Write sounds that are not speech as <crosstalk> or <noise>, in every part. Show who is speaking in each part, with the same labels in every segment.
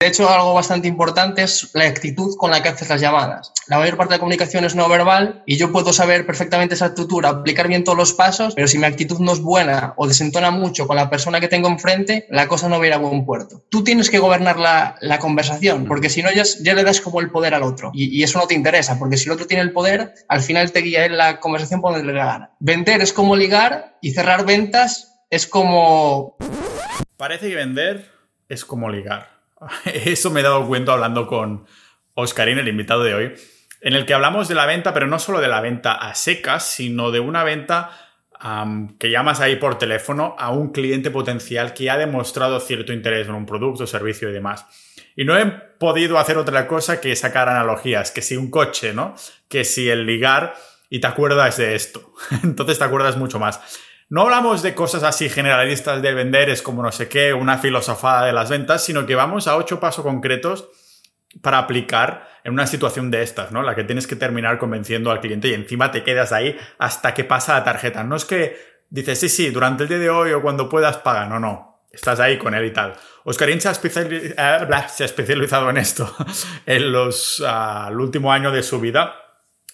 Speaker 1: De hecho, algo bastante importante es la actitud con la que haces las llamadas. La mayor parte de la comunicación es no verbal y yo puedo saber perfectamente esa estructura, aplicar bien todos los pasos, pero si mi actitud no es buena o desentona mucho con la persona que tengo enfrente, la cosa no va a ir a buen puerto. Tú tienes que gobernar la, conversación, porque si no ya, ya, le das como el poder al otro y, y, eso no te interesa, porque si el otro tiene el poder, al final te guía en la conversación por donde le gana. Vender es como ligar y cerrar ventas es como...
Speaker 2: Parece que vender es como ligar. <laughs> Eso me he dado cuenta hablando con Oscarín, el invitado de hoy, en el que hablamos de la venta, pero no solo de la venta a secas, sino de una venta que llamas ahí por teléfono a un cliente potencial que ha demostrado cierto interés en un producto, servicio y demás. Y no he podido hacer otra cosa que sacar analogías, que si un coche, ¿no? Que si el ligar y te acuerdas de esto. <laughs> Entonces te acuerdas mucho más. No hablamos de cosas así generalistas de vender, es como no sé qué, una filosofada de las ventas, sino que vamos a ocho pasos concretos para aplicar en una situación de estas, ¿no? La que tienes que terminar convenciendo al cliente y encima te quedas ahí hasta que pasa la tarjeta. No es que dices, sí, sí, durante el día de hoy o cuando puedas paga. No, no. Estás ahí con él y tal. Oscarín se ha, especializado en esto <laughs> en los, uh, el último año de su vida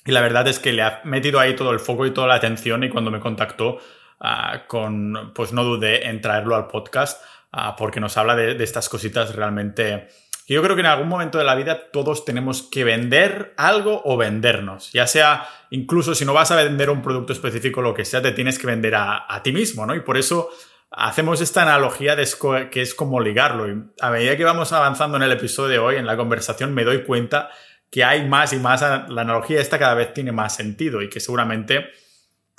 Speaker 2: y la verdad es que le ha metido ahí todo el foco y toda la atención y cuando me contactó uh, con, pues no dudé en traerlo al podcast uh, porque nos habla de, estas cositas realmente yo creo que en algún momento de la vida todos tenemos que vender algo o vendernos, ya sea incluso si no vas a vender un producto específico, lo que sea, te tienes que vender a, a ti mismo, ¿no? Y por eso hacemos esta analogía de que es como ligarlo. Y a medida que vamos avanzando en el episodio de hoy, en la conversación, me doy cuenta que hay más y más, la analogía esta cada vez tiene más sentido y que seguramente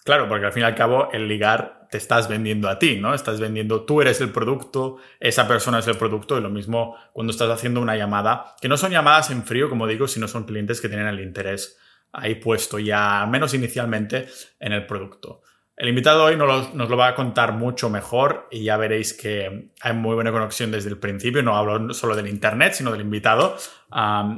Speaker 2: Claro, porque al fin y al cabo el ligar te estás vendiendo a ti, ¿no? Estás vendiendo, tú eres el producto, esa persona es el producto y lo mismo cuando estás haciendo una llamada, que no son llamadas en frío, como digo, sino son clientes que tienen el interés ahí puesto ya, menos inicialmente, en el producto. El invitado hoy nos lo, va a contar mucho mejor y ya veréis que hay muy buena conexión desde el principio. No hablo solo del Internet, sino del invitado.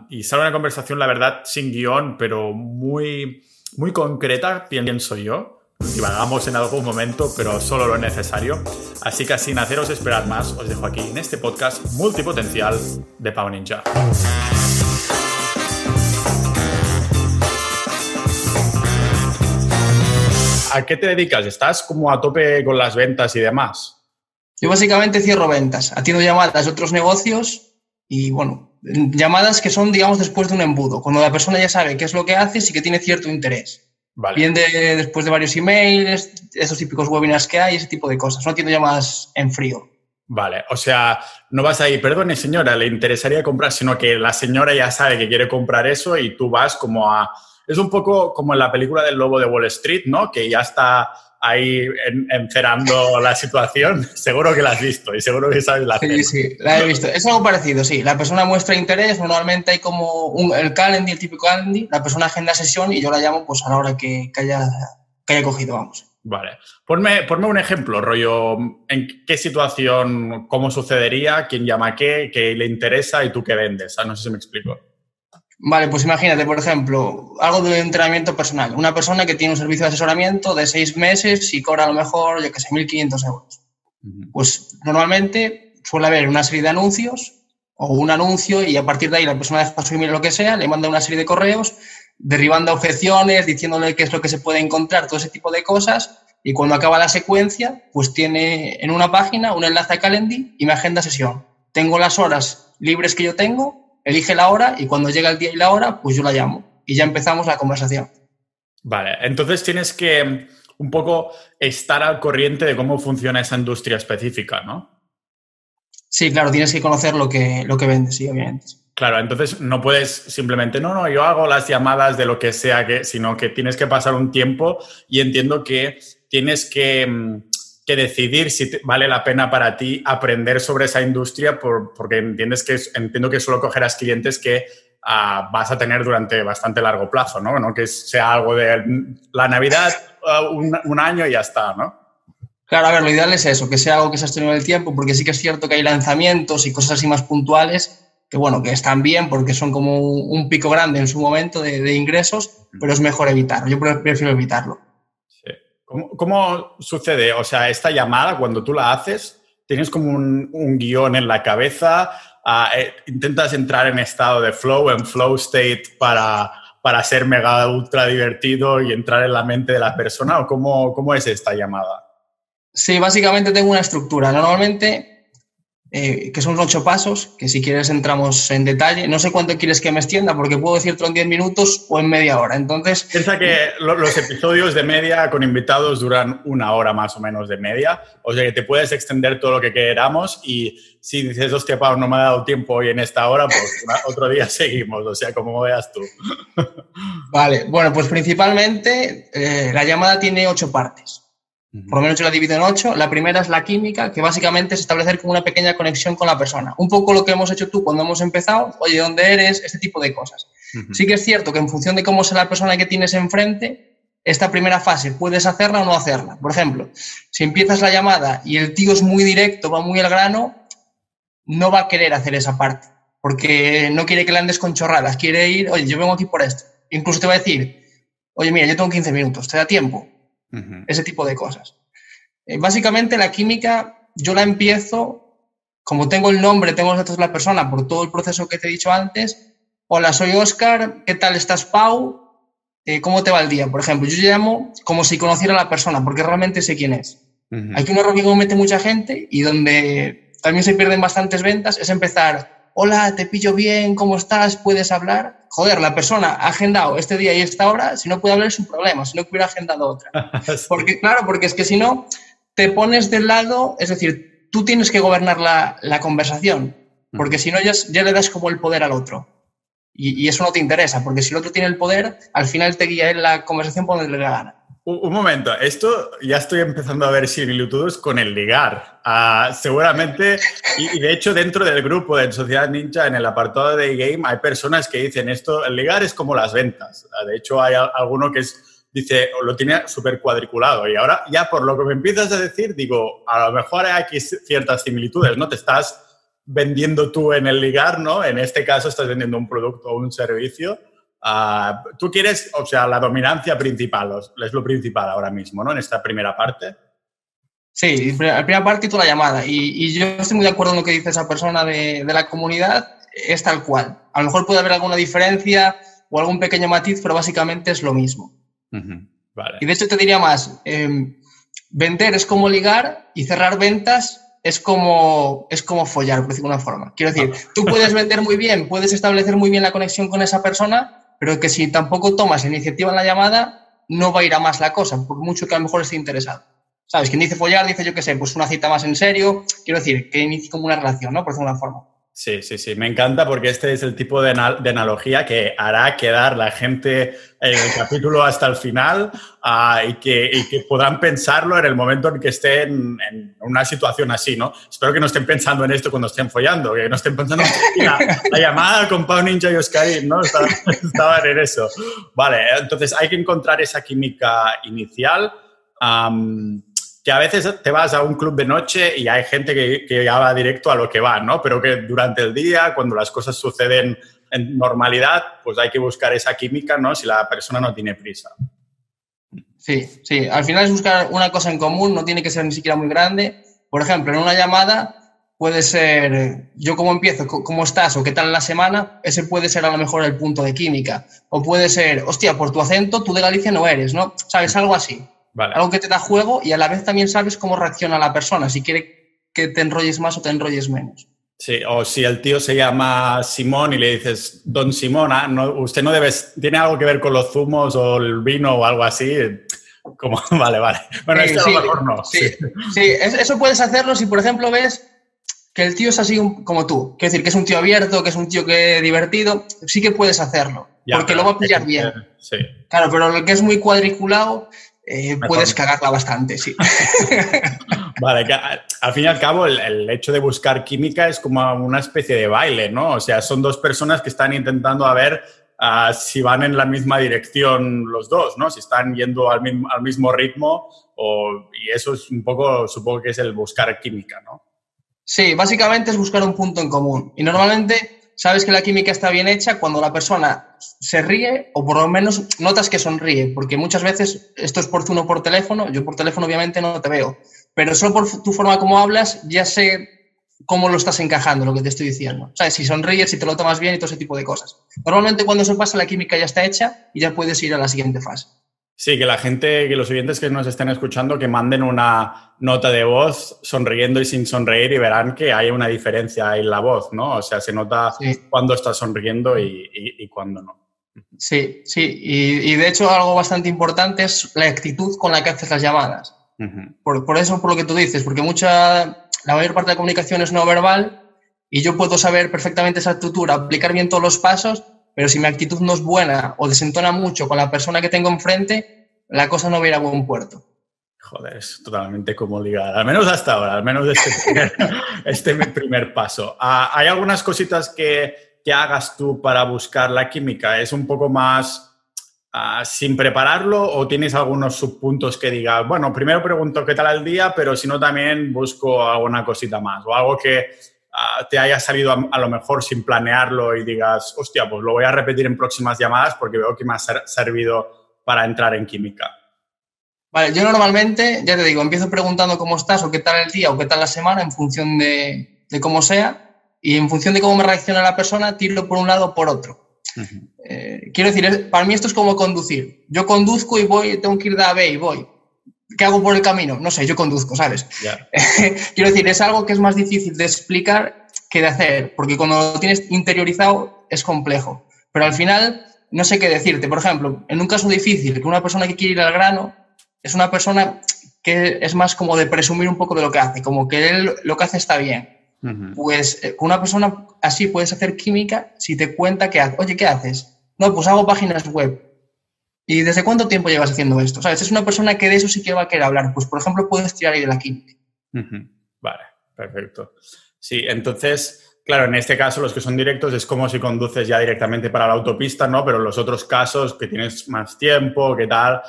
Speaker 2: Y sale una conversación, la verdad, sin guion, pero muy, muy concreta, pienso yo divagamos en algún momento, pero solo lo necesario. Así que sin haceros esperar más, os dejo aquí en este podcast multipotencial de Pau Ninja. ¿A qué te dedicas? ¿Estás como a tope con las ventas y demás?
Speaker 1: Yo básicamente cierro ventas, atiendo llamadas de otros negocios y bueno, llamadas que son, digamos, después de un embudo, cuando la persona ya sabe qué es lo que haces y que tiene cierto interés. Vale. Bien de, después de varios emails, esos típicos webinars que hay, ese tipo de cosas. No entiendo llamadas en frío.
Speaker 2: Vale, o sea, no vas ahí, perdone señora, le interesaría comprar, sino que la señora ya sabe que quiere comprar eso y tú vas como a... Es un poco como en la película del lobo de Wall Street, ¿no? Que ya está ahí encerando la situación, <laughs> seguro que la has visto y seguro que sabes la
Speaker 1: Sí, sí, la he visto. Es algo parecido, sí. La persona muestra interés, normalmente hay como un, el calendar, el típico calendar, la persona agenda sesión y yo la llamo pues a la hora que, que, haya, que haya cogido, vamos.
Speaker 2: Vale. Ponme, ponme un ejemplo, rollo, ¿en qué situación, cómo sucedería, quién llama a qué, qué le interesa y tú qué vendes? Ah, no sé si me explico.
Speaker 1: Vale, pues imagínate, por ejemplo, algo de entrenamiento personal. Una persona que tiene un servicio de asesoramiento de seis meses y cobra a lo mejor, yo que sé, 1.500 euros. Pues normalmente suele haber una serie de anuncios o un anuncio y a partir de ahí la persona deja su email lo que sea, le manda una serie de correos derribando objeciones, diciéndole qué es lo que se puede encontrar, todo ese tipo de cosas. Y cuando acaba la secuencia, pues tiene en una página un enlace a Calendly y me agenda sesión. Tengo las horas libres que yo tengo elige la hora y cuando llega el día y la hora, pues yo la llamo y ya empezamos la conversación.
Speaker 2: Vale, entonces tienes que un poco estar al corriente de cómo funciona esa industria específica, ¿no?
Speaker 1: Sí, claro, tienes que conocer lo que, lo que vendes, sí, obviamente.
Speaker 2: Claro, entonces no puedes simplemente, no, no, yo hago las llamadas de lo que sea, que, sino que tienes que pasar un tiempo y entiendo que tienes que mm, que decidir si te, vale la pena para ti aprender sobre esa industria por, porque entiendes que entiendo que solo cogerás clientes que uh, vas a tener durante bastante largo plazo, ¿no? ¿no? Que sea algo de la Navidad, uh, un, un, año y ya está, ¿no?
Speaker 1: Claro, a ver, lo ideal es eso, que sea algo que se ha tenido el tiempo, porque sí que es cierto que hay lanzamientos y cosas así más puntuales que, bueno, que están bien porque son como un pico grande en su momento de, de ingresos, pero es mejor evitarlo. Yo prefiero evitarlo.
Speaker 2: ¿Cómo, ¿Cómo, sucede? O sea, esta llamada, cuando tú la haces, ¿tienes como un, un, guion en la cabeza eh, intentas entrar en estado de flow, en flow state para, para ser mega ultra divertido y entrar en la mente de la persona? ¿O cómo, cómo es esta llamada?
Speaker 1: Sí, básicamente tengo una estructura. Normalmente eh, que son ocho pasos, que si quieres entramos en detalle. No sé cuánto quieres que me extienda, porque puedo decirlo en diez minutos o en media hora. Entonces.
Speaker 2: Piensa que los episodios de media con invitados duran una hora más o menos de media. O sea que te puedes extender todo lo que queramos y si dices, hostia, Pau, no me ha dado tiempo hoy en esta hora, pues otro día <laughs> seguimos. O sea, como veas tú.
Speaker 1: Vale, bueno, pues principalmente eh, la llamada tiene ocho partes. Por lo menos yo la divido en ocho. La primera es la química, que básicamente es establecer como una pequeña conexión con la persona. Un poco lo que hemos hecho tú cuando hemos empezado, oye, ¿dónde eres? Este tipo de cosas. Sí que es cierto que en función de cómo sea la persona que tienes enfrente, esta primera fase puedes hacerla o no hacerla. Por ejemplo, si empiezas la llamada y el tío es muy directo, va muy al grano, no va a querer hacer esa parte, porque no quiere que le andes con chorradas, quiere ir, oye, yo vengo aquí por esto. Incluso te va a decir, oye, mira, yo tengo 15 minutos, ¿te da tiempo? Ese tipo de cosas. Eh, básicamente la química yo la empiezo, como tengo el nombre, tengo los datos de la persona por todo el proceso que te he dicho antes. Hola, soy Oscar, ¿qué tal estás, Pau? Eh, ¿Cómo te va el día? Por ejemplo, yo llamo como si conociera a la persona, porque realmente sé quién es. Hay que un error que comete mucha gente y donde también se pierden bastantes ventas es empezar, hola, te pillo bien, ¿cómo estás? ¿Puedes hablar? joder, la persona ha agendado este día y esta hora, si no puede hablar es un problema, si no hubiera agendado otra. <laughs> Porque, claro, porque es que si no, te pones del lado, es decir, tú tienes que gobernar la, conversación, porque si no, ya, ya, le das como el poder al otro. Y, eso no te interesa, porque si el otro tiene el poder, al final te guía en la conversación por donde le gana.
Speaker 2: Un momento, esto ya estoy empezando a ver similitudes con el ligar. Ah, seguramente, y, de hecho dentro del grupo de Sociedad Ninja, en el apartado de game, hay personas que dicen esto, el ligar es como las ventas. Ah, de hecho, hay alguno que es, dice, lo tiene súper cuadriculado. Y ahora ya por lo que me empiezas a decir, digo, a lo mejor hay aquí ciertas similitudes, ¿no? Te estás vendiendo tú en el ligar, ¿no? En este caso estás vendiendo un producto o un servicio Ah, tú quieres, o sea, la dominancia principal, es lo principal ahora mismo, ¿no? En esta primera parte.
Speaker 1: Sí, la primera parte y toda la llamada. Y, yo estoy muy de acuerdo en lo que dice esa persona de, la comunidad, es tal cual. A lo mejor puede haber alguna diferencia o algún pequeño matiz, pero básicamente es lo mismo. Y de hecho te diría más, em, vender es como ligar y cerrar ventas es como, es como follar, por decirlo de alguna forma. Quiero decir, tú puedes vender muy bien, puedes establecer muy bien la conexión con esa persona, pero que si tampoco tomas iniciativa en la llamada, no va a ir a más la cosa, por mucho que a lo mejor esté interesado. ¿Sabes? Quien dice follar, dice yo qué sé, pues una cita más en serio, quiero decir, que inicie como una relación, ¿no? Por decirlo de una forma.
Speaker 2: Sí, sí, sí, me encanta porque este es el tipo de, analogía que hará quedar la gente en el capítulo hasta el final ah, y, que, podrán pensarlo en el momento en que estén en una situación así, ¿no? Espero que no estén pensando en esto cuando estén follando, que no estén pensando en <laughs> la, la llamada con Pau Ninja y Oscarín, ¿no? <laughs> Estaban, en eso. Vale, entonces hay que encontrar esa química inicial que a veces te vas a un club de noche y hay gente que, ya va directo a lo que va, ¿no? Pero que durante el día, cuando las cosas suceden en normalidad, pues hay que buscar esa química, ¿no? Si la persona no tiene prisa.
Speaker 1: Sí, sí. Al final es buscar una cosa en común, no tiene que ser ni siquiera muy grande. Por ejemplo, en una llamada puede ser yo cómo empiezo, cómo estás o qué tal la semana, ese puede ser a lo mejor el punto de química. O puede ser, hostia, por tu acento tú de Galicia no eres, ¿no? ¿Sabes? Algo así. Algo que te da juego y a la vez también sabes cómo reacciona la persona, si quiere que te enrolles más o te enrolles menos.
Speaker 2: Sí, o si el tío se llama Simón y le dices, don Simona, no, usted no debe, tiene algo que ver con los zumos o el vino o algo así. <laughs> Como, <laughs> vale, vale. Bueno, sí, esto a lo mejor no.
Speaker 1: Sí, sí. eso puedes hacerlo si, por ejemplo, ves que el tío es así como tú. Quiero decir, que es un tío abierto, que es un tío que divertido, sí que puedes hacerlo, porque lo va a pillar bien. Sí. Claro, pero lo que es muy cuadriculado, eh, puedes cagarla bastante, sí. <laughs>
Speaker 2: vale, al fin y al cabo el, hecho de buscar química es como una especie de baile, ¿no? O sea, son dos personas que están intentando a ver ah, si van en la misma dirección los dos, ¿no? Si están yendo al mismo, al mismo ritmo o, y eso es un poco, supongo que es el buscar química, ¿no?
Speaker 1: Sí, básicamente es buscar un punto en común. Y normalmente sabes que la química está bien hecha cuando la persona se ríe o por lo menos notas que sonríe, porque muchas veces esto es por uno por teléfono, yo por teléfono obviamente no te veo, pero solo por tu forma como hablas ya sé cómo lo estás encajando, lo que te estoy diciendo. Sea, si sonríes, si te lo tomas bien y todo ese tipo de cosas. Normalmente cuando eso pasa, la química ya está hecha y ya puedes ir a la siguiente fase.
Speaker 2: Sí, que la gente, que los oyentes que nos estén escuchando, que manden una nota de voz sonriendo y sin sonreír y verán que hay una diferencia en la voz, ¿no? O sea, se nota cuando estás sonriendo y, cuando no.
Speaker 1: Sí, sí. Y, de hecho algo bastante importante es la actitud con la que haces las llamadas. por, por, eso, por lo que tú dices, porque mucha, la mayor parte de la comunicación es no verbal y yo puedo saber perfectamente esa estructura, aplicar bien todos los pasos, pero si mi actitud no es buena o desentona mucho con la persona que tengo enfrente, la cosa no va a ir a buen puerto.
Speaker 2: Joder, es totalmente como ligar, al menos hasta ahora, al menos este primer, <laughs> este primer paso. Ah, ¿Hay algunas cositas que, que hagas tú para buscar la química? ¿Es un poco más Ah, sin prepararlo o tienes algunos subpuntos que digas, bueno, primero pregunto qué tal el día, pero si no también busco alguna cosita más o algo que te haya salido a, lo mejor sin planearlo y digas, hostia, pues lo voy a repetir en próximas llamadas porque veo que me ha servido para entrar en química.
Speaker 1: Vale, yo normalmente, ya te digo, empiezo preguntando cómo estás o qué tal el día o qué tal la semana en función de, de cómo sea y en función de cómo me reacciona la persona, tiro por un lado o por otro. Eh, quiero decir, para mí esto es como conducir. Yo conduzco y voy, tengo que ir de A a B y voy. ¿Qué hago por el camino? No sé, yo conduzco, ¿sabes? <laughs> quiero decir, es algo que es más difícil de explicar que de hacer, porque cuando lo tienes interiorizado es complejo. Pero al final, no sé qué decirte. Por ejemplo, en un caso difícil, que una persona que quiere ir al grano es una persona que es más como de presumir un poco de lo que hace, como que él lo que hace está bien. Pues eh, con una persona así puedes hacer química si te cuenta que, oye, ¿qué haces? No, pues hago páginas web. ¿Y desde cuánto tiempo llevas haciendo esto? ¿Sabes? Es una persona que de eso sí que va a querer hablar. Pues, por ejemplo, puedes tirar ahí de la química.
Speaker 2: Vale, perfecto. Sí, entonces, claro, en este caso los que son directos es como si conduces ya directamente para la autopista, ¿no? Pero los otros casos que tienes más tiempo, ¿qué tal?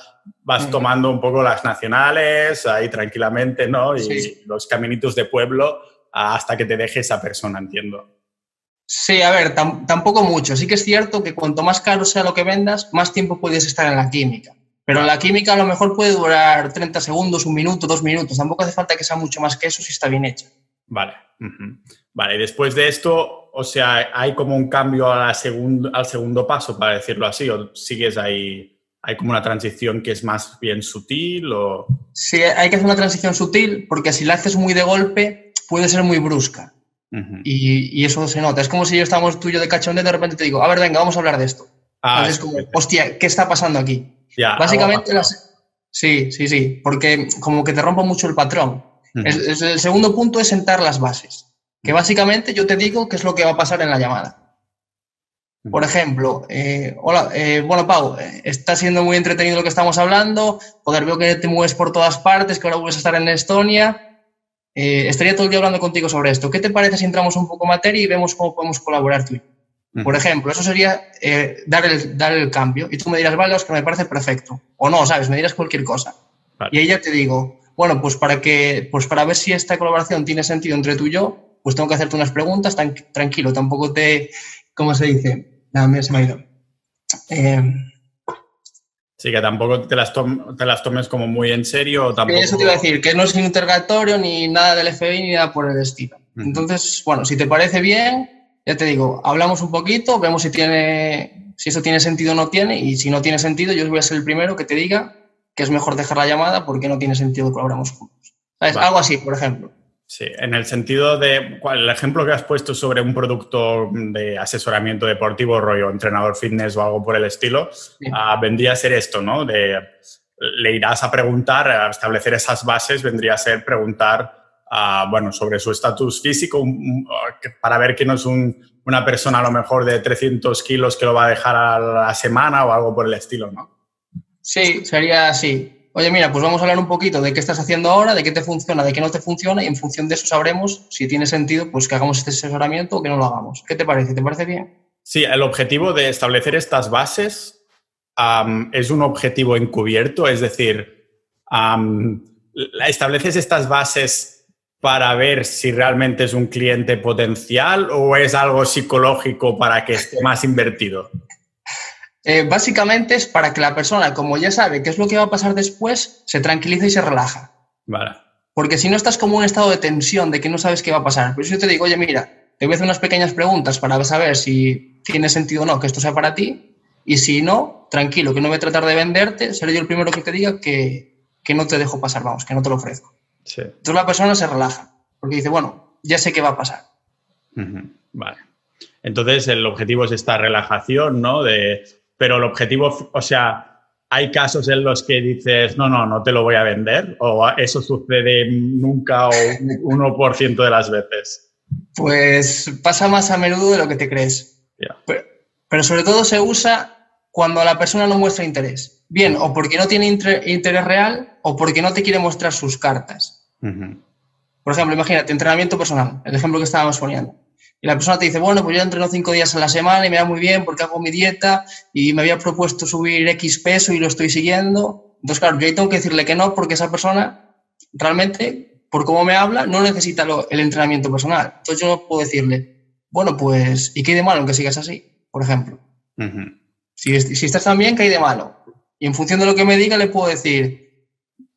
Speaker 2: Vas tomando un poco las nacionales ahí tranquilamente, ¿no? Y los caminitos de pueblo hasta que te deje esa persona, entiendo.
Speaker 1: Sí, a ver, tampoco mucho. Sí que es cierto que cuanto más caro sea lo que vendas, más tiempo puedes estar en la química. Pero la química a lo mejor puede durar 30 segundos, un minuto, dos minutos. Tampoco hace falta que sea mucho más que eso si está bien hecha.
Speaker 2: Vale. Vale, y después de esto, o sea, ¿hay como un cambio a la al segundo paso, para decirlo así? ¿O sigues ahí? ¿Hay como una transición que es más bien sutil? O...
Speaker 1: Sí, hay que hacer una transición sutil porque si la haces muy de golpe, puede ser muy brusca. Y, eso se nota. Es como si yo estábamos tú y yo de cachondeo y de repente te digo, a ver, venga, vamos a hablar de esto. Ah, Entonces es como, hostia, ¿qué está pasando aquí? Básicamente, las... sí, sí, sí, porque como que te rompo mucho el patrón. el, segundo punto es sentar las bases, que básicamente yo te digo qué es lo que va a pasar en la llamada. Por ejemplo, eh, hola, eh, bueno, Pau, eh, está siendo muy entretenido lo que estamos hablando, poder veo que te mueves por todas partes, que ahora vuelves a estar en Estonia, eh, estaría todo el día hablando contigo sobre esto. ¿Qué te parece si entramos un poco en materia y vemos cómo podemos colaborar tú Por ejemplo, eso sería eh, dar, el, dar el cambio y tú me dirás, vale, que me parece perfecto. O no, ¿sabes? Me dirás cualquier cosa. Y ahí ya te digo, bueno, pues para, que, pues para ver si esta colaboración tiene sentido entre tú y yo, pues tengo que hacerte unas preguntas, tan, tranquilo, tampoco te, ¿cómo se dice? Nada, mira, se me ha ido. Eh,
Speaker 2: Sí, que tampoco te las, te las tomes como muy en serio. Tampoco...
Speaker 1: Eso te iba a decir, que no es interrogatorio ni nada del FBI ni nada por el estilo. Entonces, bueno, si te parece bien, ya te digo, hablamos un poquito, vemos si, tiene, si eso tiene sentido o no tiene, y si no tiene sentido, yo voy a ser el primero que te diga que es mejor dejar la llamada porque no tiene sentido que juntos. Algo así, por ejemplo.
Speaker 2: Sí, en el sentido de el ejemplo que has puesto sobre un producto de asesoramiento deportivo, rollo entrenador fitness o algo por el estilo, ah, vendría a ser esto, ¿no? De, le irás a preguntar, a establecer esas bases, vendría a ser preguntar, ah, bueno, sobre su estatus físico, para ver que no es una persona a lo mejor de 300 kilos que lo va a dejar a la semana o algo por el estilo, ¿no?
Speaker 1: Sí, sería así oye, mira, pues vamos a hablar un poquito de qué estás haciendo ahora, de qué te funciona, de qué no te funciona y en función de eso sabremos si tiene sentido pues que hagamos este asesoramiento o que no lo hagamos. ¿Qué te parece? ¿Te parece bien?
Speaker 2: Sí, el objetivo de establecer estas bases es un objetivo encubierto, es decir, estableces estas bases para ver si realmente es un cliente potencial o es algo psicológico para que esté más invertido.
Speaker 1: Eh, básicamente es para que la persona, como ya sabe qué es lo que va a pasar después, se tranquilice y se relaja.
Speaker 2: Vale.
Speaker 1: Porque si no estás como en un estado de tensión, de que no sabes qué va a pasar. Por eso yo te digo, oye, mira, te voy a hacer unas pequeñas preguntas para saber si tiene sentido o no que esto sea para ti. Y si no, tranquilo, que no voy a tratar de venderte, seré yo el primero que te diga que, que no te dejo pasar, vamos, que no te lo ofrezco. Entonces la persona se relaja, porque dice, bueno, ya sé qué va a pasar.
Speaker 2: Vale. Entonces el objetivo es esta relajación, ¿no? De, pero el objetivo, o sea, hay casos en los que dices, no, no, no te lo voy a vender, o eso sucede nunca o 1% de las veces.
Speaker 1: Pues pasa más a menudo de lo que te crees. Pero, sobre todo se usa cuando la persona no muestra interés. Bien, o porque no tiene interés real o porque no te quiere mostrar sus cartas. Por ejemplo, imagínate, entrenamiento personal, el ejemplo que estábamos poniendo. Y la persona te dice, bueno, pues yo entreno cinco días a la semana y me da muy bien porque hago mi dieta y me había propuesto subir X peso y lo estoy siguiendo. Entonces, claro, yo ahí tengo que decirle que no porque esa persona realmente, por cómo me habla, no necesita el entrenamiento personal. Entonces yo no puedo decirle, bueno, pues, ¿y qué hay de malo en que sigas así? Por ejemplo. si, si estás tan bien, ¿qué hay de malo? Y en función de lo que me diga, le puedo decir,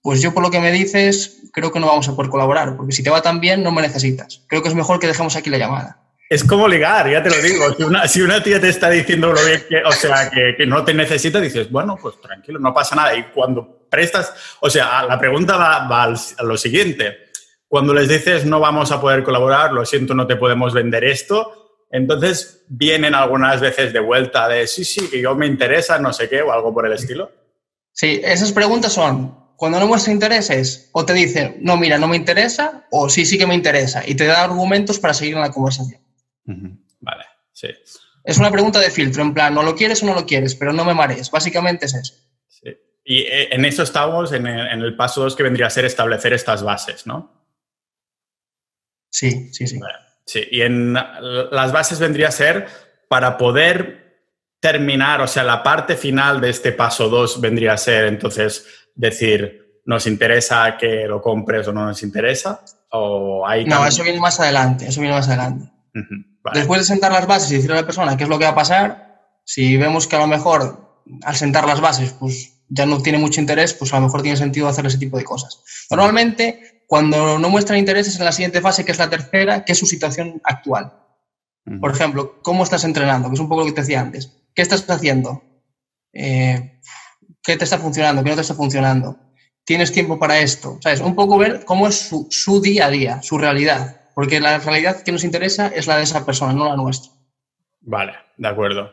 Speaker 1: pues yo por lo que me dices, creo que no vamos a poder colaborar, porque si te va tan bien, no me necesitas. Creo que es mejor que dejemos aquí la llamada.
Speaker 2: Es como ligar, ya te lo digo. Si una, tía te está diciendo lo bien que, o sea, que, no te necesita, dices, bueno, pues tranquilo, no pasa nada. Y cuando prestas, o sea, la pregunta va, a lo siguiente. Cuando les dices no vamos a poder colaborar, lo siento, no te podemos vender esto, entonces vienen algunas veces de vuelta de sí, sí, que yo me interesa, no sé qué, o algo por el estilo.
Speaker 1: Sí, esas preguntas son cuando no muestra intereses, o te dicen, no, mira, no me interesa, o sí, sí que me interesa, y te da argumentos para seguir en la conversación.
Speaker 2: Vale, sí.
Speaker 1: Es una pregunta de filtro, en plan, no lo quieres o no lo quieres, pero no me marees. Básicamente es eso.
Speaker 2: Sí. Y eh, en eso estamos, en el, paso 2, que vendría a ser establecer estas bases, ¿no?
Speaker 1: Sí, sí, sí.
Speaker 2: Sí, y en las bases vendría a ser para poder terminar, o sea, la parte final de este paso 2 vendría a ser entonces decir, ¿nos interesa que lo compres o no nos interesa? ¿O hay
Speaker 1: no, eso viene más adelante, eso viene más adelante. Después de sentar las bases y decirle a la persona qué es lo que va a pasar, si vemos que a lo mejor al sentar las bases pues ya no tiene mucho interés, pues a lo mejor tiene sentido hacer ese tipo de cosas. Normalmente, cuando no muestran interés es en la siguiente fase, que es la tercera, que es su situación actual. Por ejemplo, ¿cómo estás entrenando? Que es un poco lo que te decía antes. ¿Qué estás haciendo? Eh, ¿Qué te está funcionando? ¿Qué no te está funcionando? ¿Tienes tiempo para esto? ¿Sabes? Un poco ver cómo es su, su día a día, su realidad porque la realidad que nos interesa es la de esa persona, no la nuestra.
Speaker 2: Vale, de acuerdo.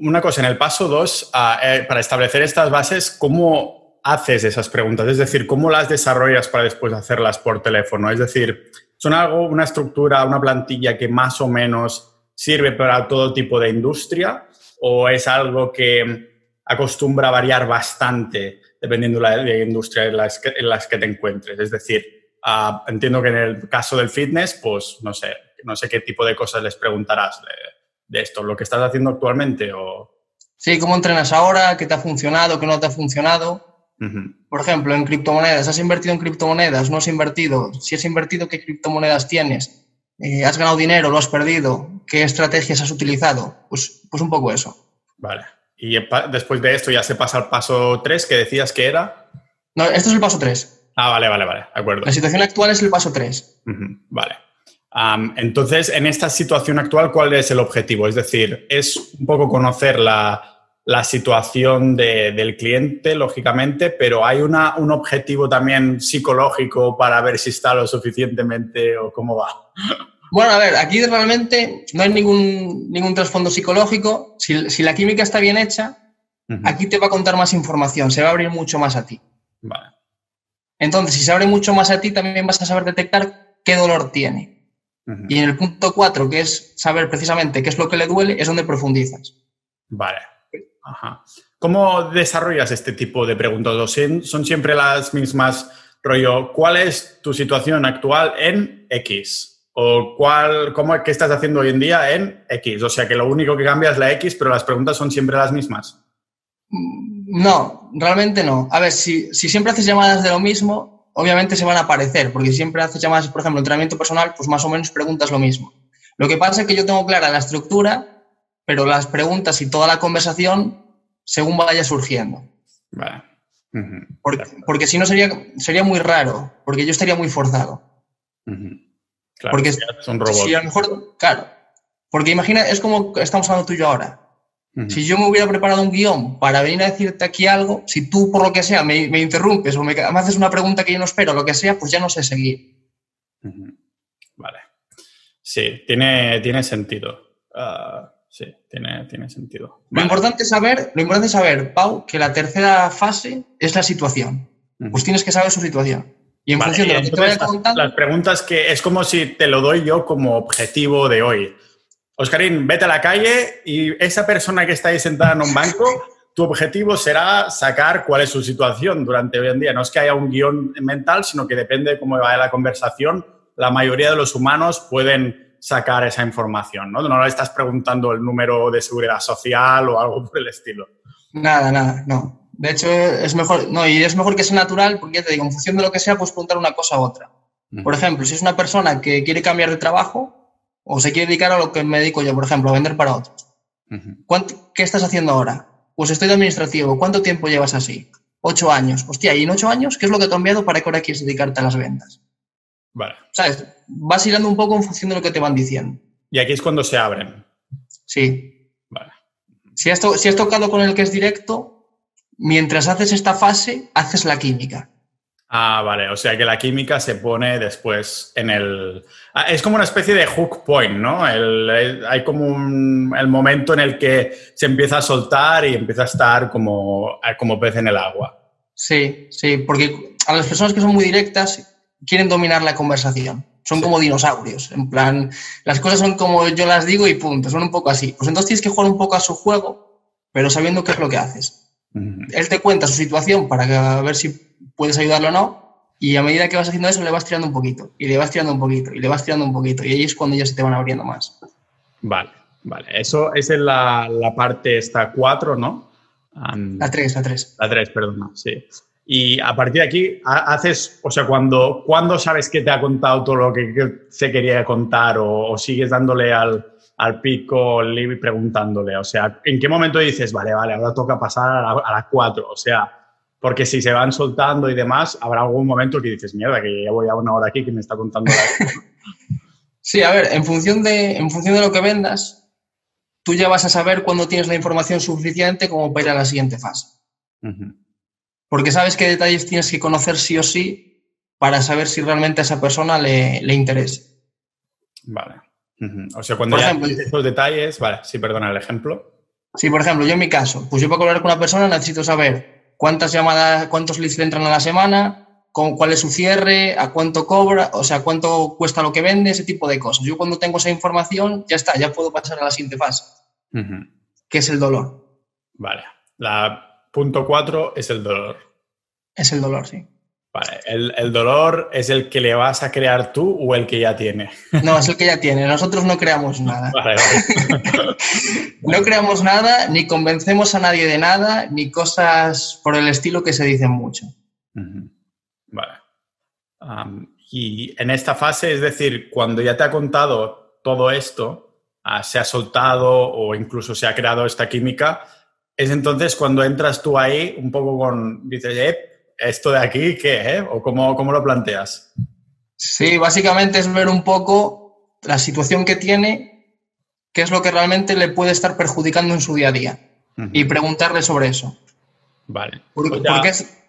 Speaker 2: una cosa, en el paso 2, ah, eh, para establecer estas bases, ¿cómo haces esas preguntas? Es decir, ¿cómo las desarrollas para después hacerlas por teléfono? Es decir, ¿son algo, una estructura, una plantilla que más o menos sirve para todo tipo de industria o es algo que acostumbra a variar bastante dependiendo de la industria en las en las que te encuentres? Es decir, Ah, entiendo que en el caso del fitness, pues no sé, no sé qué tipo de cosas les preguntarás de, esto, lo que estás haciendo actualmente o...
Speaker 1: Sí, cómo entrenas ahora, qué te ha funcionado, qué no te ha funcionado. Por ejemplo, en criptomonedas, ¿has invertido en criptomonedas? ¿No has invertido? Si has invertido, ¿qué criptomonedas tienes? Eh, ¿Has ganado dinero? ¿Lo has perdido? ¿Qué estrategias has utilizado? Pues, pues un poco eso.
Speaker 2: Vale. Y después de esto ya se pasa al paso 3 que decías que era.
Speaker 1: No, esto es el paso 3.
Speaker 2: Ah, vale, vale, vale, de acuerdo.
Speaker 1: La situación actual es el paso 3.
Speaker 2: vale. entonces, en esta situación actual, ¿cuál es el objetivo? Es decir, es un poco conocer la, situación del cliente, lógicamente, pero hay una, un objetivo también psicológico para ver si está lo suficientemente o cómo va.
Speaker 1: Bueno, a ver, aquí realmente no hay ningún, ningún trasfondo psicológico. Si, la química está bien hecha, aquí te va a contar más información, se va a abrir mucho más a ti.
Speaker 2: Vale.
Speaker 1: Entonces, si se abre mucho más a ti, también vas a saber detectar qué dolor tiene. Y en el punto 4, que es saber precisamente qué es lo que le duele, es donde profundizas.
Speaker 2: Vale. Ajá. ¿Cómo desarrollas este tipo de preguntas? ¿Son siempre las mismas, rollo, cuál es tu situación actual en X? ¿O cuál, cómo, qué estás haciendo hoy en día en X? O sea, que lo único que cambia es la X, pero las preguntas son siempre las mismas.
Speaker 1: No, realmente no. A ver, si, siempre haces llamadas de lo mismo, obviamente se van a aparecer, porque si siempre haces llamadas, por ejemplo, entrenamiento personal, pues más o menos preguntas lo mismo. Lo que pasa es que yo tengo clara la estructura, pero las preguntas y toda la conversación según vaya surgiendo.
Speaker 2: Vale.
Speaker 1: porque, si no sería, sería muy raro, porque yo estaría muy forzado. porque es un robot. Si a lo mejor, claro, porque imagina, es como estamos hablando tú y yo ahora. Si yo me hubiera preparado un guion para venir a decirte aquí algo, si tú por lo que sea me, interrumpes o me, haces una pregunta que yo no espero, lo que sea, pues ya no sé seguir.
Speaker 2: Vale. Sí, tiene, tiene sentido. Ah, sí, tiene, tiene sentido.
Speaker 1: Lo, importante es saber, lo importante es saber, Pau, que la tercera fase es la situación. Pues tienes que saber su situación. Y en función de lo que te vaya
Speaker 2: contando. Las preguntas que es como si te lo doy yo como objetivo de hoy. Oscarín, vete a la calle y esa persona que está ahí sentada en un banco, tu objetivo será sacar cuál es su situación durante hoy en día. No es que haya un guion mental, sino que depende de cómo vaya la conversación. La mayoría de los humanos pueden sacar esa información, ¿no? No le estás preguntando el número de seguridad social o algo por el estilo.
Speaker 1: Nada, nada, no. De hecho, es mejor, no, y es mejor que sea natural, porque ya te digo, en función de lo que sea, puedes preguntar una cosa u otra. Por ejemplo, si es una persona que quiere cambiar de trabajo, o se quiere dedicar a lo que me dedico yo, por ejemplo, a vender para otros. ¿Qué estás haciendo ahora? Pues estoy de administrativo. ¿Cuánto tiempo llevas así? Ocho años. Hostia, ¿y en ocho años qué es lo que ha cambiado para que ahora quieres dedicarte a las ventas?
Speaker 2: Vale.
Speaker 1: ¿Sabes? Vas hilando un poco en función de lo que te van diciendo.
Speaker 2: Y aquí es cuando se abren.
Speaker 1: Sí. Vale. Si has, si has tocado con el que es directo, mientras haces esta fase, haces la química.
Speaker 2: Ah, vale. O sea que la química se pone después en el. Ah, es como una especie de hook point, ¿no? hay como un, el momento en el que se empieza a soltar y empieza a estar como, como pez en el agua.
Speaker 1: Sí, sí, porque a las personas que son muy directas quieren dominar la conversación. Son como dinosaurios. En plan, las cosas son como yo las digo y punto. Son un poco así. Pues entonces tienes que jugar un poco a su juego, pero sabiendo qué es lo que haces. Él te cuenta su situación para ver si puedes ayudarlo o no, y a medida que vas haciendo eso le vas tirando un poquito, y le vas tirando un poquito, y le vas tirando un poquito, y ahí es cuando ya se te van abriendo más.
Speaker 2: Vale, vale. Eso es en la, la parte esta 4, ¿no?
Speaker 1: la 3, la 3.
Speaker 2: La 3, perdón, sí. Y a partir de aquí, haces, o sea, cuando, cuando sabes que te ha contado todo lo que, se quería contar o, sigues dándole al, al pico y preguntándole, o sea, ¿en qué momento dices, vale, vale, ahora toca pasar a la 4? O sea, porque si se van soltando y demás, habrá algún momento que dices, mierda, que ya voy a una hora aquí que me está contando. <laughs>
Speaker 1: sí, a ver, en función, de, en función de lo que vendas, tú ya vas a saber cuándo tienes la información suficiente como para ir a la siguiente fase. Porque sabes qué detalles tienes que conocer sí o sí para saber si realmente a esa persona le, le interesa.
Speaker 2: Vale. O sea, cuando ya ejemplo, esos detalles, vale, sí, perdona el ejemplo.
Speaker 1: Sí, por ejemplo, yo en mi caso, pues yo para hablar con una persona necesito saber cuántas llamadas, cuántos leads le entran a la semana, con cuál es su cierre, a cuánto cobra, o sea, cuánto cuesta lo que vende, ese tipo de cosas. Yo cuando tengo esa información, ya está, ya puedo pasar a la siguiente fase, que es el dolor.
Speaker 2: Vale. La punto cuatro es el dolor.
Speaker 1: Es el dolor, sí.
Speaker 2: Vale, ¿El, dolor es el que le vas a crear tú o el que ya tiene?
Speaker 1: No, es el que ya tiene. Nosotros no creamos nada. <laughs> Vale, <laughs> no creamos nada, ni convencemos a nadie de nada, ni cosas por el estilo que se dicen mucho.
Speaker 2: Vale. y en esta fase, es decir, cuando ya te ha contado todo esto, ah, se ha soltado o incluso se ha creado esta química, es entonces cuando entras tú ahí un poco con, dices, eh, ¿esto de aquí qué? Eh? ¿O cómo, cómo, lo planteas?
Speaker 1: Sí, básicamente es ver un poco la situación que tiene, qué es lo que realmente le puede estar perjudicando en su día a día y preguntarle sobre eso.
Speaker 2: Vale. Porque, es...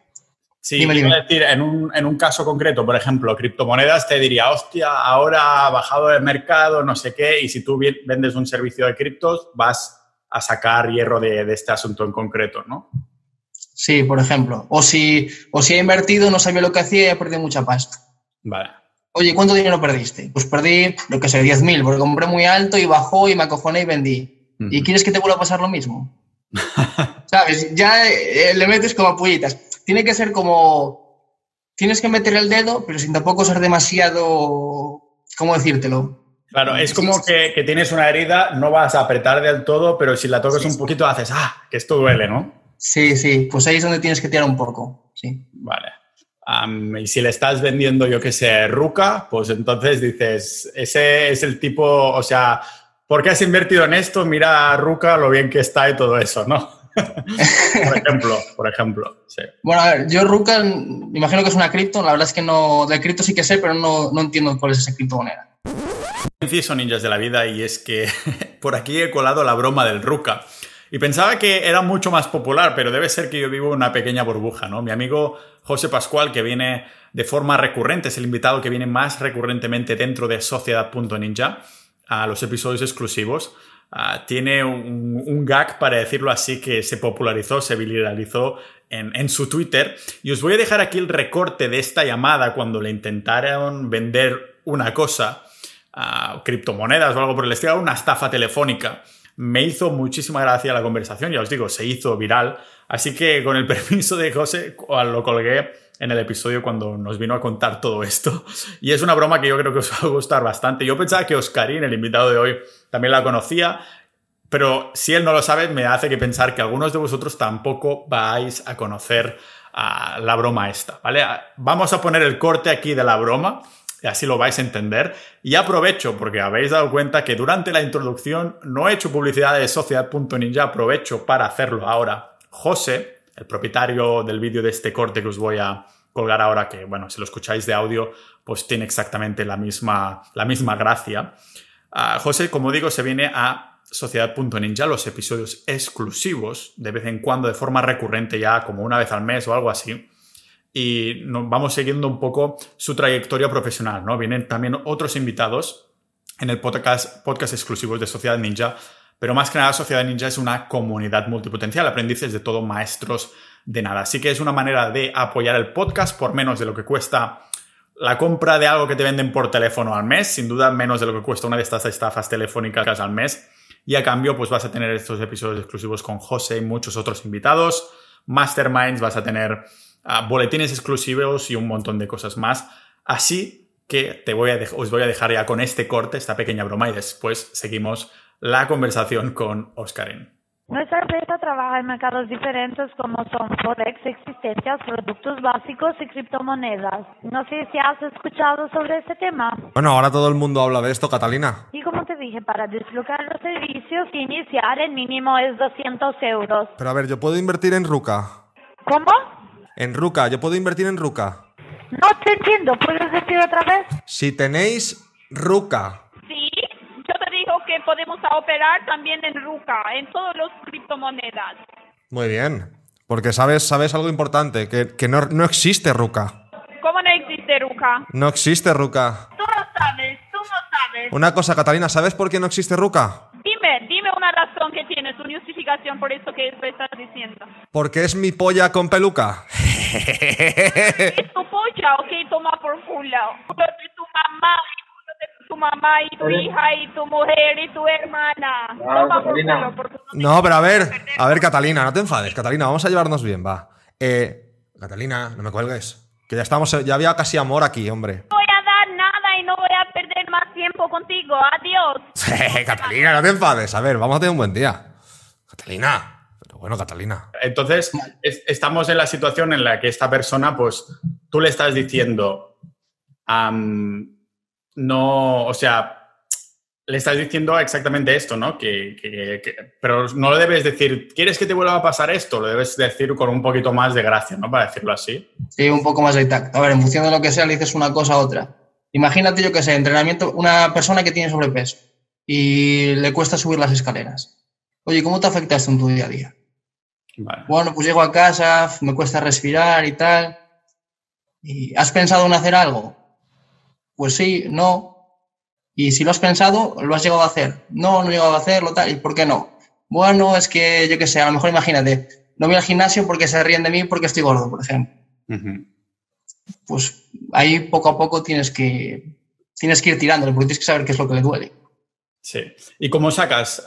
Speaker 2: Sí, dime, decir, en un, en un, caso concreto, por ejemplo, criptomonedas, te diría, hostia, ahora ha bajado el mercado, no sé qué, y si tú vendes un servicio de criptos, vas a sacar hierro de, de este asunto en concreto, ¿no?
Speaker 1: Sí, por ejemplo. O si, o si ha invertido, no sabía lo que hacía y ha perdido mucha pasta.
Speaker 2: Vale.
Speaker 1: Oye, ¿cuánto dinero perdiste? Pues perdí, lo que sé, 10.000, porque compré muy alto y bajó y me acojoné y vendí. ¿Y quieres que te vuelva a pasar lo mismo? <laughs> ¿Sabes? Ya eh, le metes como pullitas. Tiene que ser como... Tienes que meter el dedo, pero sin tampoco ser demasiado... ¿Cómo decírtelo?
Speaker 2: Claro, es como que, que, tienes una herida, no vas a apretar del todo, pero si la tocas un poquito haces, ah, que esto duele, ¿no?
Speaker 1: Sí, sí, pues ahí es donde tienes que tirar un poco, sí.
Speaker 2: Vale. y si le estás vendiendo, yo qué sé, Ruca, pues entonces dices, ese es el tipo, o sea, ¿por qué has invertido en esto? Mira a Ruca lo bien que está y todo eso, ¿no? <laughs> por ejemplo, por ejemplo, sí.
Speaker 1: Bueno, a ver, yo Ruka, me imagino que es una cripto, la verdad es que no, de cripto sí que sé, pero no, no entiendo cuál es esa criptomoneda.
Speaker 2: Inciso ninjas de la vida y es que <laughs> por aquí he colado la broma del Ruka. Y pensaba que era mucho más popular, pero debe ser que yo vivo en una pequeña burbuja, ¿no? Mi amigo José Pascual, que viene de forma recurrente, es el invitado que viene más recurrentemente dentro de Sociedad.ninja a los episodios exclusivos. Ah, tiene un, gag, para decirlo así, que se popularizó, se viralizó en, su Twitter. Y os voy a dejar aquí el recorte de esta llamada cuando le intentaron vender una cosa, a criptomonedas o algo por el estilo, una estafa telefónica. Me hizo muchísima gracia la conversación, ya os digo, se hizo viral. Así que con el <laughs> permiso de José, lo colgué en el episodio cuando nos vino a contar todo esto. Y es una broma que yo creo que os va a gustar bastante. Yo pensaba que Oscarín, el invitado de hoy, también la conocía, pero si él no lo sabe, me hace que pensar que algunos de vosotros tampoco vais a conocer la broma esta, ¿vale? Vamos a poner el corte aquí de la broma así lo vais a entender. Y aprovecho, porque habéis dado cuenta que durante la introducción no he hecho publicidad de Sociedad.ninja, aprovecho para hacerlo ahora. José, el propietario del vídeo de este corte que os voy a colgar ahora, que bueno, si lo escucháis de audio, pues tiene exactamente la misma, la misma gracia. Ah, José, como digo, se viene a Sociedad.ninja, los episodios exclusivos, de vez en cuando, de forma recurrente, ya como una vez al mes o algo así. Y nos vamos siguiendo un poco su trayectoria profesional, ¿no? Vienen también otros invitados en el podcast, podcast exclusivos de Sociedad Ninja, pero más que nada Sociedad Ninja es una comunidad multipotencial, aprendices de todo, maestros de nada. Así que es una manera de apoyar el podcast por menos de lo que cuesta la compra de algo que te venden por teléfono al mes, sin duda menos de lo que cuesta una de estas estafas telefónicas al mes. Y a cambio, pues vas a tener estos episodios exclusivos con José y muchos otros invitados, masterminds, vas a tener ah, boletines exclusivos y un montón de cosas más. Así que te voy a os voy a dejar ya con este corte, esta pequeña broma, y después seguimos la conversación con Oscarín.
Speaker 3: Nuestra empresa trabaja en mercados diferentes como son Forex, existencias, productos básicos y criptomonedas. No sé si has escuchado sobre este tema.
Speaker 4: Bueno, ahora todo el mundo habla de esto, Catalina.
Speaker 3: Y como te dije, para desbloquear los servicios, iniciar el mínimo es 200 euros.
Speaker 4: Pero a ver, ¿yo puedo invertir en Ruca?
Speaker 3: ¿Cómo?
Speaker 4: En Ruca, ¿yo puedo invertir en Ruca?
Speaker 3: No te entiendo, ¿puedes decir otra vez?
Speaker 4: Si tenéis Ruca,
Speaker 5: que podemos operar también en Ruca, en todos los criptomonedas.
Speaker 4: Muy bien, porque sabes, sabes algo importante, que, no, no, existe Ruca.
Speaker 5: ¿Cómo no existe Ruca?
Speaker 4: No existe Ruca.
Speaker 5: Tú no sabes, tú no sabes.
Speaker 4: Una cosa, Catalina, ¿sabes por qué no existe Ruca?
Speaker 5: Razón que tienes, una justificación por eso que estás diciendo.
Speaker 4: Porque es mi polla con peluca.
Speaker 5: ¿Es tu polla o qué toma por culo? tu mamá tu mamá y tu hija y tu mujer y tu hermana.
Speaker 4: no, pero a ver, a ver, Catalina, no te enfades, Catalina, vamos a llevarnos bien, va. Eh, Catalina, no me cuelgues. Que ya estamos, ya había casi amor aquí, hombre.
Speaker 5: No tiempo contigo. Adiós. <laughs>
Speaker 4: Catalina, no te enfades. A ver, vamos a tener un buen día. Catalina. Pero bueno, Catalina.
Speaker 2: Entonces, estamos en la situación en la que esta persona, pues, tú le estás diciendo, no, o sea, le estás diciendo exactamente esto, ¿no? Que, pero no lo debes decir, ¿quieres que te vuelva a pasar esto? Lo debes decir con un poquito más de gracia, ¿no? Para decirlo así.
Speaker 1: Sí, un poco más de tacto. A ver, en función de lo que sea, le dices una cosa a otra. Imagínate, yo que sé, entrenamiento, una persona que tiene sobrepeso y le cuesta subir las escaleras. Oye, ¿cómo te afecta esto en tu día a día? Bueno, pues llego a casa, me cuesta respirar y tal. ¿Y ¿Has pensado en hacer algo? Pues sí, no. Y si lo has pensado, lo has llegado a hacer. No, no he llegado a hacerlo, tal. ¿Y por qué no? Bueno, es que yo qué sé, a lo mejor imagínate, no voy al gimnasio porque se ríen de mí porque estoy gordo, por ejemplo. Pues ahí poco a poco tienes que, tienes que ir tirándole porque tienes que saber qué es lo que le duele.
Speaker 2: Sí. ¿Y cómo sacas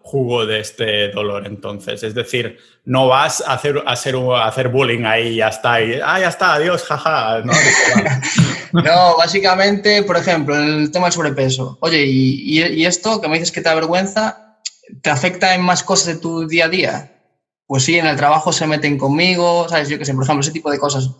Speaker 2: jugo de este dolor entonces? Es decir, no vas a hacer, a hacer, a hacer bullying ahí y ya está. Y, ah, ya está, adiós, jaja. No, <laughs>
Speaker 1: no, básicamente, por ejemplo, el tema del sobrepeso. Oye, y, y, esto que me dices que te avergüenza, ¿te afecta en más cosas de tu día a día? Pues sí, en el trabajo se meten conmigo, ¿sabes? Yo qué sé, por ejemplo, ese tipo de cosas.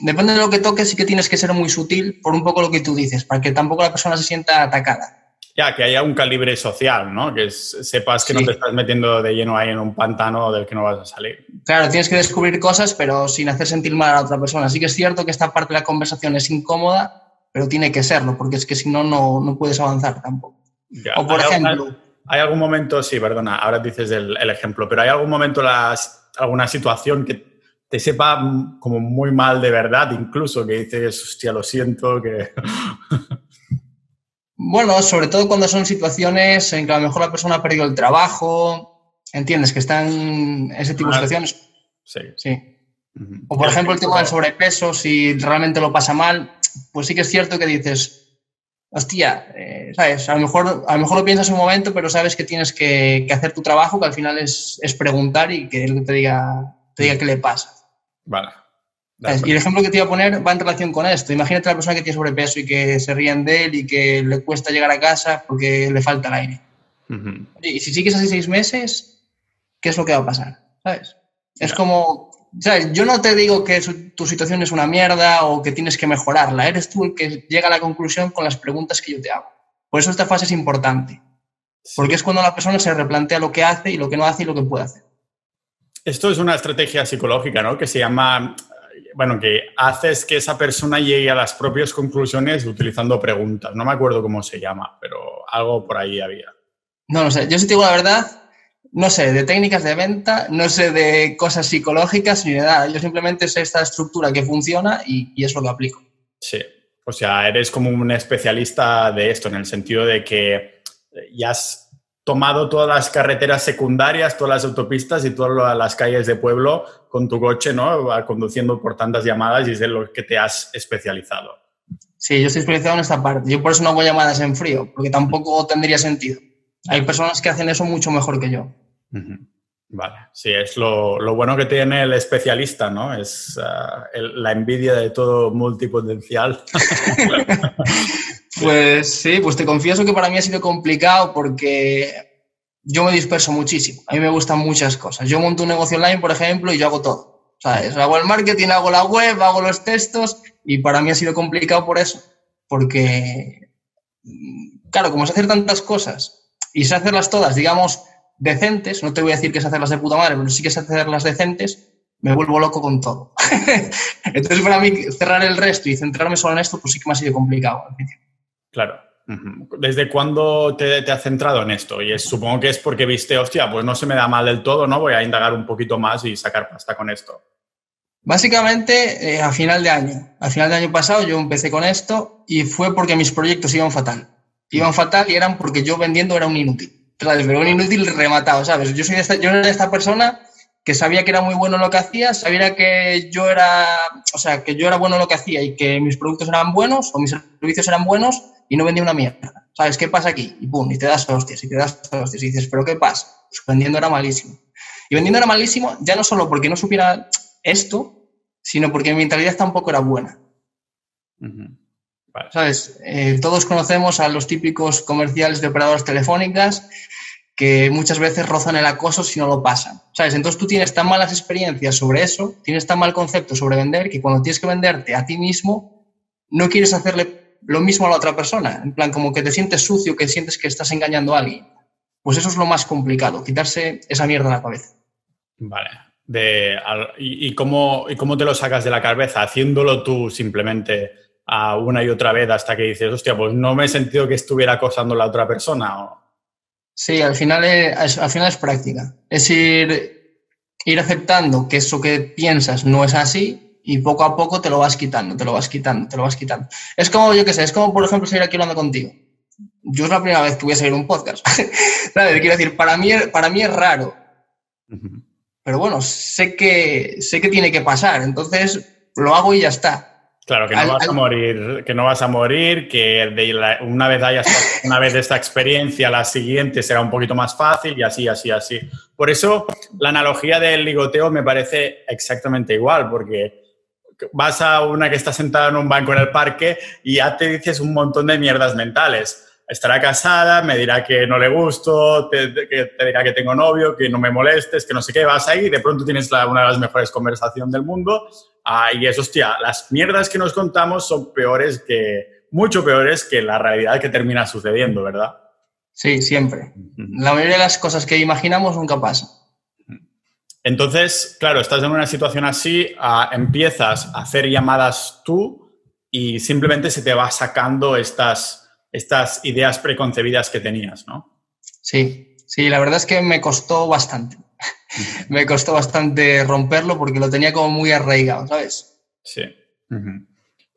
Speaker 1: Depende de lo que toques, sí que tienes que ser muy sutil por un poco lo que tú dices, para que tampoco la persona se sienta atacada.
Speaker 2: Ya, que haya un calibre social, ¿no? Que sepas que no te estás metiendo de lleno ahí en un pantano del que no vas a salir.
Speaker 1: Claro, tienes que descubrir cosas, pero sin hacer sentir mal a la otra persona. Sí que es cierto que esta parte de la conversación es incómoda, pero tiene que serlo, porque es que si no, no puedes avanzar tampoco.
Speaker 2: O por ejemplo... ¿Hay algún momento, sí, perdona, ahora dices el, ejemplo, pero hay algún momento, las, alguna situación que te sepa como muy mal de verdad, incluso que dices, hostia, lo siento, que... <laughs>
Speaker 1: Bueno, sobre todo cuando son situaciones en que a lo mejor la persona ha perdido el trabajo, ¿entiendes? Que están ese tipo de situaciones.
Speaker 2: Sí.
Speaker 1: Sí. O por ejemplo el tema del sobrepeso, si realmente lo pasa mal, pues sí que es cierto que dices, hostia, eh, ¿sabes? A lo, mejor, a lo mejor lo piensas un momento, pero sabes que tienes que, hacer tu trabajo, que al final es, preguntar y que él te diga, te diga qué le pasa.
Speaker 2: Vale.
Speaker 1: Y el ejemplo que te iba a poner va en relación con esto. Imagínate a la persona que tiene sobrepeso y que se ríen de él y que le cuesta llegar a casa porque le falta el aire. Y si sigues así seis meses, ¿qué es lo que va a pasar? ¿Sabes? Es como, ¿sabes? Yo no te digo que tu situación es una mierda o que tienes que mejorarla. Eres tú el que llega a la conclusión con las preguntas que yo te hago. Por eso esta fase es importante. Porque es cuando la persona se replantea lo que hace y lo que no hace y lo que puede hacer.
Speaker 2: Esto es una estrategia psicológica, ¿no? Que se llama bueno, que haces que esa persona llegue a las propias conclusiones utilizando preguntas. No me acuerdo cómo se llama, pero algo por ahí había.
Speaker 1: No lo sé. Yo sí te digo la verdad, no sé de técnicas de venta, no sé de cosas psicológicas ni de nada. Yo simplemente sé esta estructura que funciona y, y es lo que aplico.
Speaker 2: Sí. O sea, eres como un especialista de esto, en el sentido de que ya has tomado todas las carreteras secundarias, todas las autopistas y todas las calles de pueblo con tu coche, ¿no? Conduciendo por tantas llamadas y es lo que te has especializado.
Speaker 1: Sí, yo estoy especializado en esta parte. Yo por eso no hago llamadas en frío, porque tampoco tendría sentido. Hay personas que hacen eso mucho mejor que yo.
Speaker 2: Vale, sí, es lo, bueno que tiene el especialista, ¿no? Es ah, la envidia de todo multipotencial. <laughs>
Speaker 1: Pues sí, pues te confieso que para mí ha sido complicado porque yo me disperso muchísimo. A mí me gustan muchas cosas. Yo monto un negocio online, por ejemplo, y yo hago todo. ¿Sabes? Hago el marketing, hago la web, hago los textos y para mí ha sido complicado por eso. Porque, claro, como sé hacer tantas cosas y sé hacerlas todas, digamos, decentes, no te voy a decir que sé hacerlas de puta madre, pero sí que sé hacerlas decentes, me vuelvo loco con todo. <laughs> Entonces, para mí, cerrar el resto y centrarme solo en esto, pues sí que me ha sido complicado.
Speaker 2: Claro. ¿Desde cuándo te, has centrado en esto? Y supongo que es porque viste, hostia, pues no se me da mal del todo, ¿no? Voy a indagar un poquito más y sacar pasta con esto.
Speaker 1: Básicamente, eh, a final de año. A final de año pasado yo empecé con esto y fue porque mis proyectos iban fatal. Iban fatal y eran porque yo vendiendo era un inútil. Pero un inútil rematado, ¿sabes? Yo, soy esta, yo era esta persona que sabía que era muy bueno lo que hacía, sabía que yo era, o sea, que yo era bueno lo que hacía y que mis productos eran buenos o mis servicios eran buenos y no vendía una mierda. ¿Sabes qué pasa aquí? Y pum, y te das hostias, y te das hostias, y dices, ¿pero qué pasa? Pues vendiendo era malísimo. Y vendiendo era malísimo ya no solo porque no supiera esto, sino porque mi mentalidad tampoco era buena. ¿Sabes? Eh, todos conocemos a los típicos comerciales de operadoras telefónicas que muchas veces rozan el acoso si no lo pasan. ¿Sabes? Entonces tú tienes tan malas experiencias sobre eso, tienes tan mal concepto sobre vender, que cuando tienes que venderte a ti mismo, no quieres hacerle lo mismo a la otra persona. En plan, como que te sientes sucio, que sientes que estás engañando a alguien. Pues eso es lo más complicado, quitarse esa mierda de la cabeza.
Speaker 2: Vale. De, y, cómo, ¿Y cómo te lo sacas de la cabeza? Haciéndolo tú simplemente a una y otra vez hasta que dices, hostia, pues no me he sentido que estuviera acosando a la otra persona. ¿o?
Speaker 1: Sí, al final es, al final es práctica. Es ir, ir aceptando que eso que piensas no es así y poco a poco te lo vas quitando, te lo vas quitando, te lo vas quitando. Es como, yo qué sé, es como, por ejemplo, seguir aquí hablando contigo. Yo es la primera vez que voy a seguir un podcast. <laughs> Quiero decir, para mí, para mí es raro. Pero bueno, sé que, sé que tiene que pasar, entonces lo hago y ya está.
Speaker 2: Claro, que no vas a morir, que no vas a morir, que una vez hayas una vez esta experiencia, la siguiente será un poquito más fácil y así, así, así. Por eso la analogía del ligoteo me parece exactamente igual, porque vas a una que está sentada en un banco en el parque y ya te dices un montón de mierdas mentales. Estará casada, me dirá que no le gusto, te, dirá que tengo novio, que no me molestes, que no sé qué. Vas ahí y de pronto tienes una de las mejores conversaciones del mundo. Ah, y eso, hostia, las mierdas que nos contamos son peores que, mucho peores que la realidad que termina sucediendo, ¿verdad?
Speaker 1: Sí, siempre. La mayoría de las cosas que imaginamos nunca pasan.
Speaker 2: Entonces, claro, estás en una situación así, ah, empiezas a hacer llamadas tú y simplemente se te va sacando estas, estas ideas preconcebidas que tenías, ¿no?
Speaker 1: Sí, sí, la verdad es que me costó bastante. <laughs> me costó bastante romperlo porque lo tenía como muy arraigado, ¿sabes?
Speaker 2: Sí.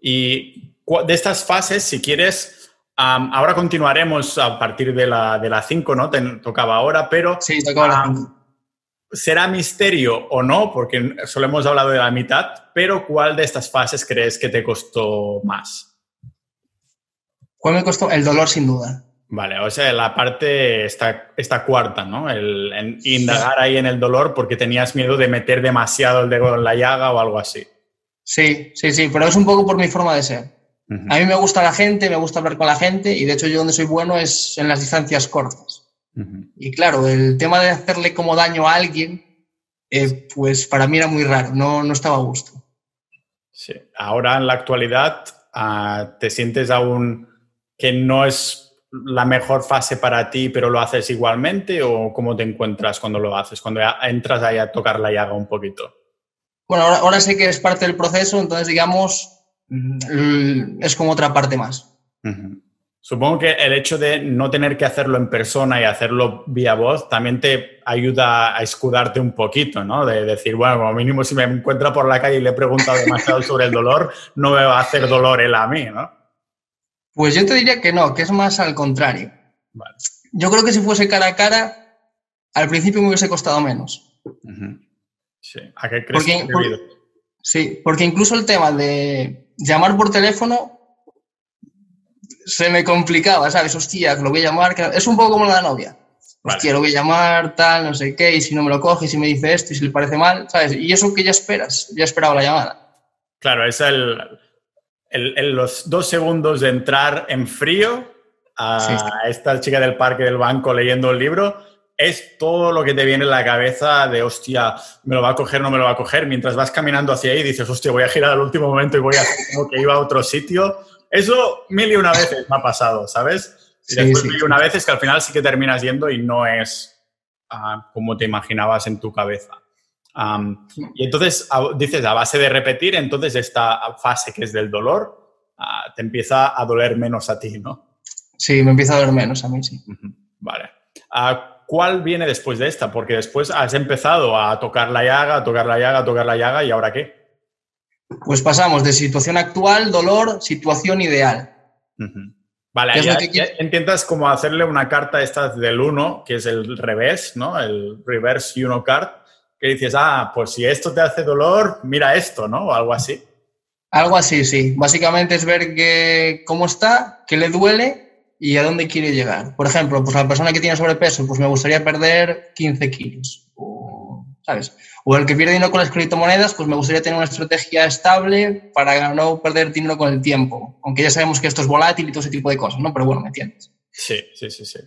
Speaker 2: Y de estas fases, si quieres, ahora continuaremos a partir de la 5, ¿no? Te tocaba ahora, pero...
Speaker 1: Sí, tocaba la 5
Speaker 2: será misterio o no, porque solo hemos hablado de la mitad, pero ¿cuál de estas fases crees que te costó más?
Speaker 1: ¿Cuál me costó? El dolor, sin duda.
Speaker 2: Vale, o sea, la parte, esta, esta cuarta, ¿no? El, indagar ahí en el dolor porque tenías miedo de meter demasiado el dedo en la llaga o algo así.
Speaker 1: Sí, sí, sí, pero es un poco por mi forma de ser. A mí me gusta la gente, me gusta hablar con la gente y de hecho yo donde soy bueno es en las distancias cortas. Y claro, el tema de hacerle como daño a alguien, eh, pues para mí era muy raro, no, no estaba a gusto.
Speaker 2: Sí. Ahora en la actualidad, ah, ¿te sientes aún que no es la mejor fase para ti, pero lo haces igualmente? ¿O cómo te encuentras cuando lo haces, cuando entras ahí a tocar la llaga un poquito?
Speaker 1: Bueno, ahora, sé que es parte del proceso, entonces digamos, es como otra parte más.
Speaker 2: Supongo que el hecho de no tener que hacerlo en persona y hacerlo vía voz también te ayuda a escudarte un poquito, ¿no? De decir, bueno, como mínimo si me encuentra por la calle y le he preguntado demasiado sobre el dolor, no me va a hacer dolor él a mí, ¿no?
Speaker 1: Pues yo te diría que no, que es más al contrario. Yo creo que si fuese cara a cara, al principio me hubiese costado menos.
Speaker 2: Sí, ¿a qué crees que
Speaker 1: porque, Sí, porque incluso el tema de llamar por teléfono se me complicaba, ¿sabes? Hostia, lo voy a llamar. Es un poco como la novia. Hostia, lo voy a llamar, tal, no sé qué, y si no me lo coge, y si me dice esto, y si le parece mal, ¿sabes? Y eso que ya esperas, ya esperaba la llamada.
Speaker 2: Claro, es el, los dos segundos de entrar en frío a esta chica del parque del banco leyendo el libro, es todo lo que te viene en la cabeza de, hostia, me lo va a coger, no me lo va a coger, mientras vas caminando hacia ahí y dices, hostia, voy a girar al último momento y voy a hacer como que iba a otro sitio eso mil y una veces me ha pasado, ¿sabes? Y después mil y una veces que al final sí que terminas yendo y no es ah, como te imaginabas en tu cabeza. y entonces dices, a base de repetir, entonces esta fase que es del dolor ah, te empieza a doler menos a ti, ¿no?
Speaker 1: Sí, me empieza a doler menos a mí, sí.
Speaker 2: Vale. Ah, ¿Cuál viene después de esta? Porque después has empezado a tocar la llaga, a tocar la llaga, a tocar la llaga, ¿y ahora qué?
Speaker 1: Pues pasamos de situación actual, dolor, situación ideal.
Speaker 2: Vale, ahí, intentas como hacerle una carta esta del 1, que es el revés, ¿no? El reverse uno card, que dices, ah, pues si esto te hace dolor, mira esto, ¿no? O algo así.
Speaker 1: Algo así, sí. Básicamente es ver que, cómo está, qué le duele y a dónde quiere llegar. Por ejemplo, pues la persona que tiene sobrepeso, pues me gustaría perder 15 kilos. ¿Sabes? o el que pierde dinero con las criptomonedas, pues me gustaría tener una estrategia estable para no perder dinero con el tiempo. Aunque ya sabemos que esto es volátil y todo ese tipo de cosas, ¿no? Pero bueno, ¿me entiendes?
Speaker 2: Sí, sí, sí, sí.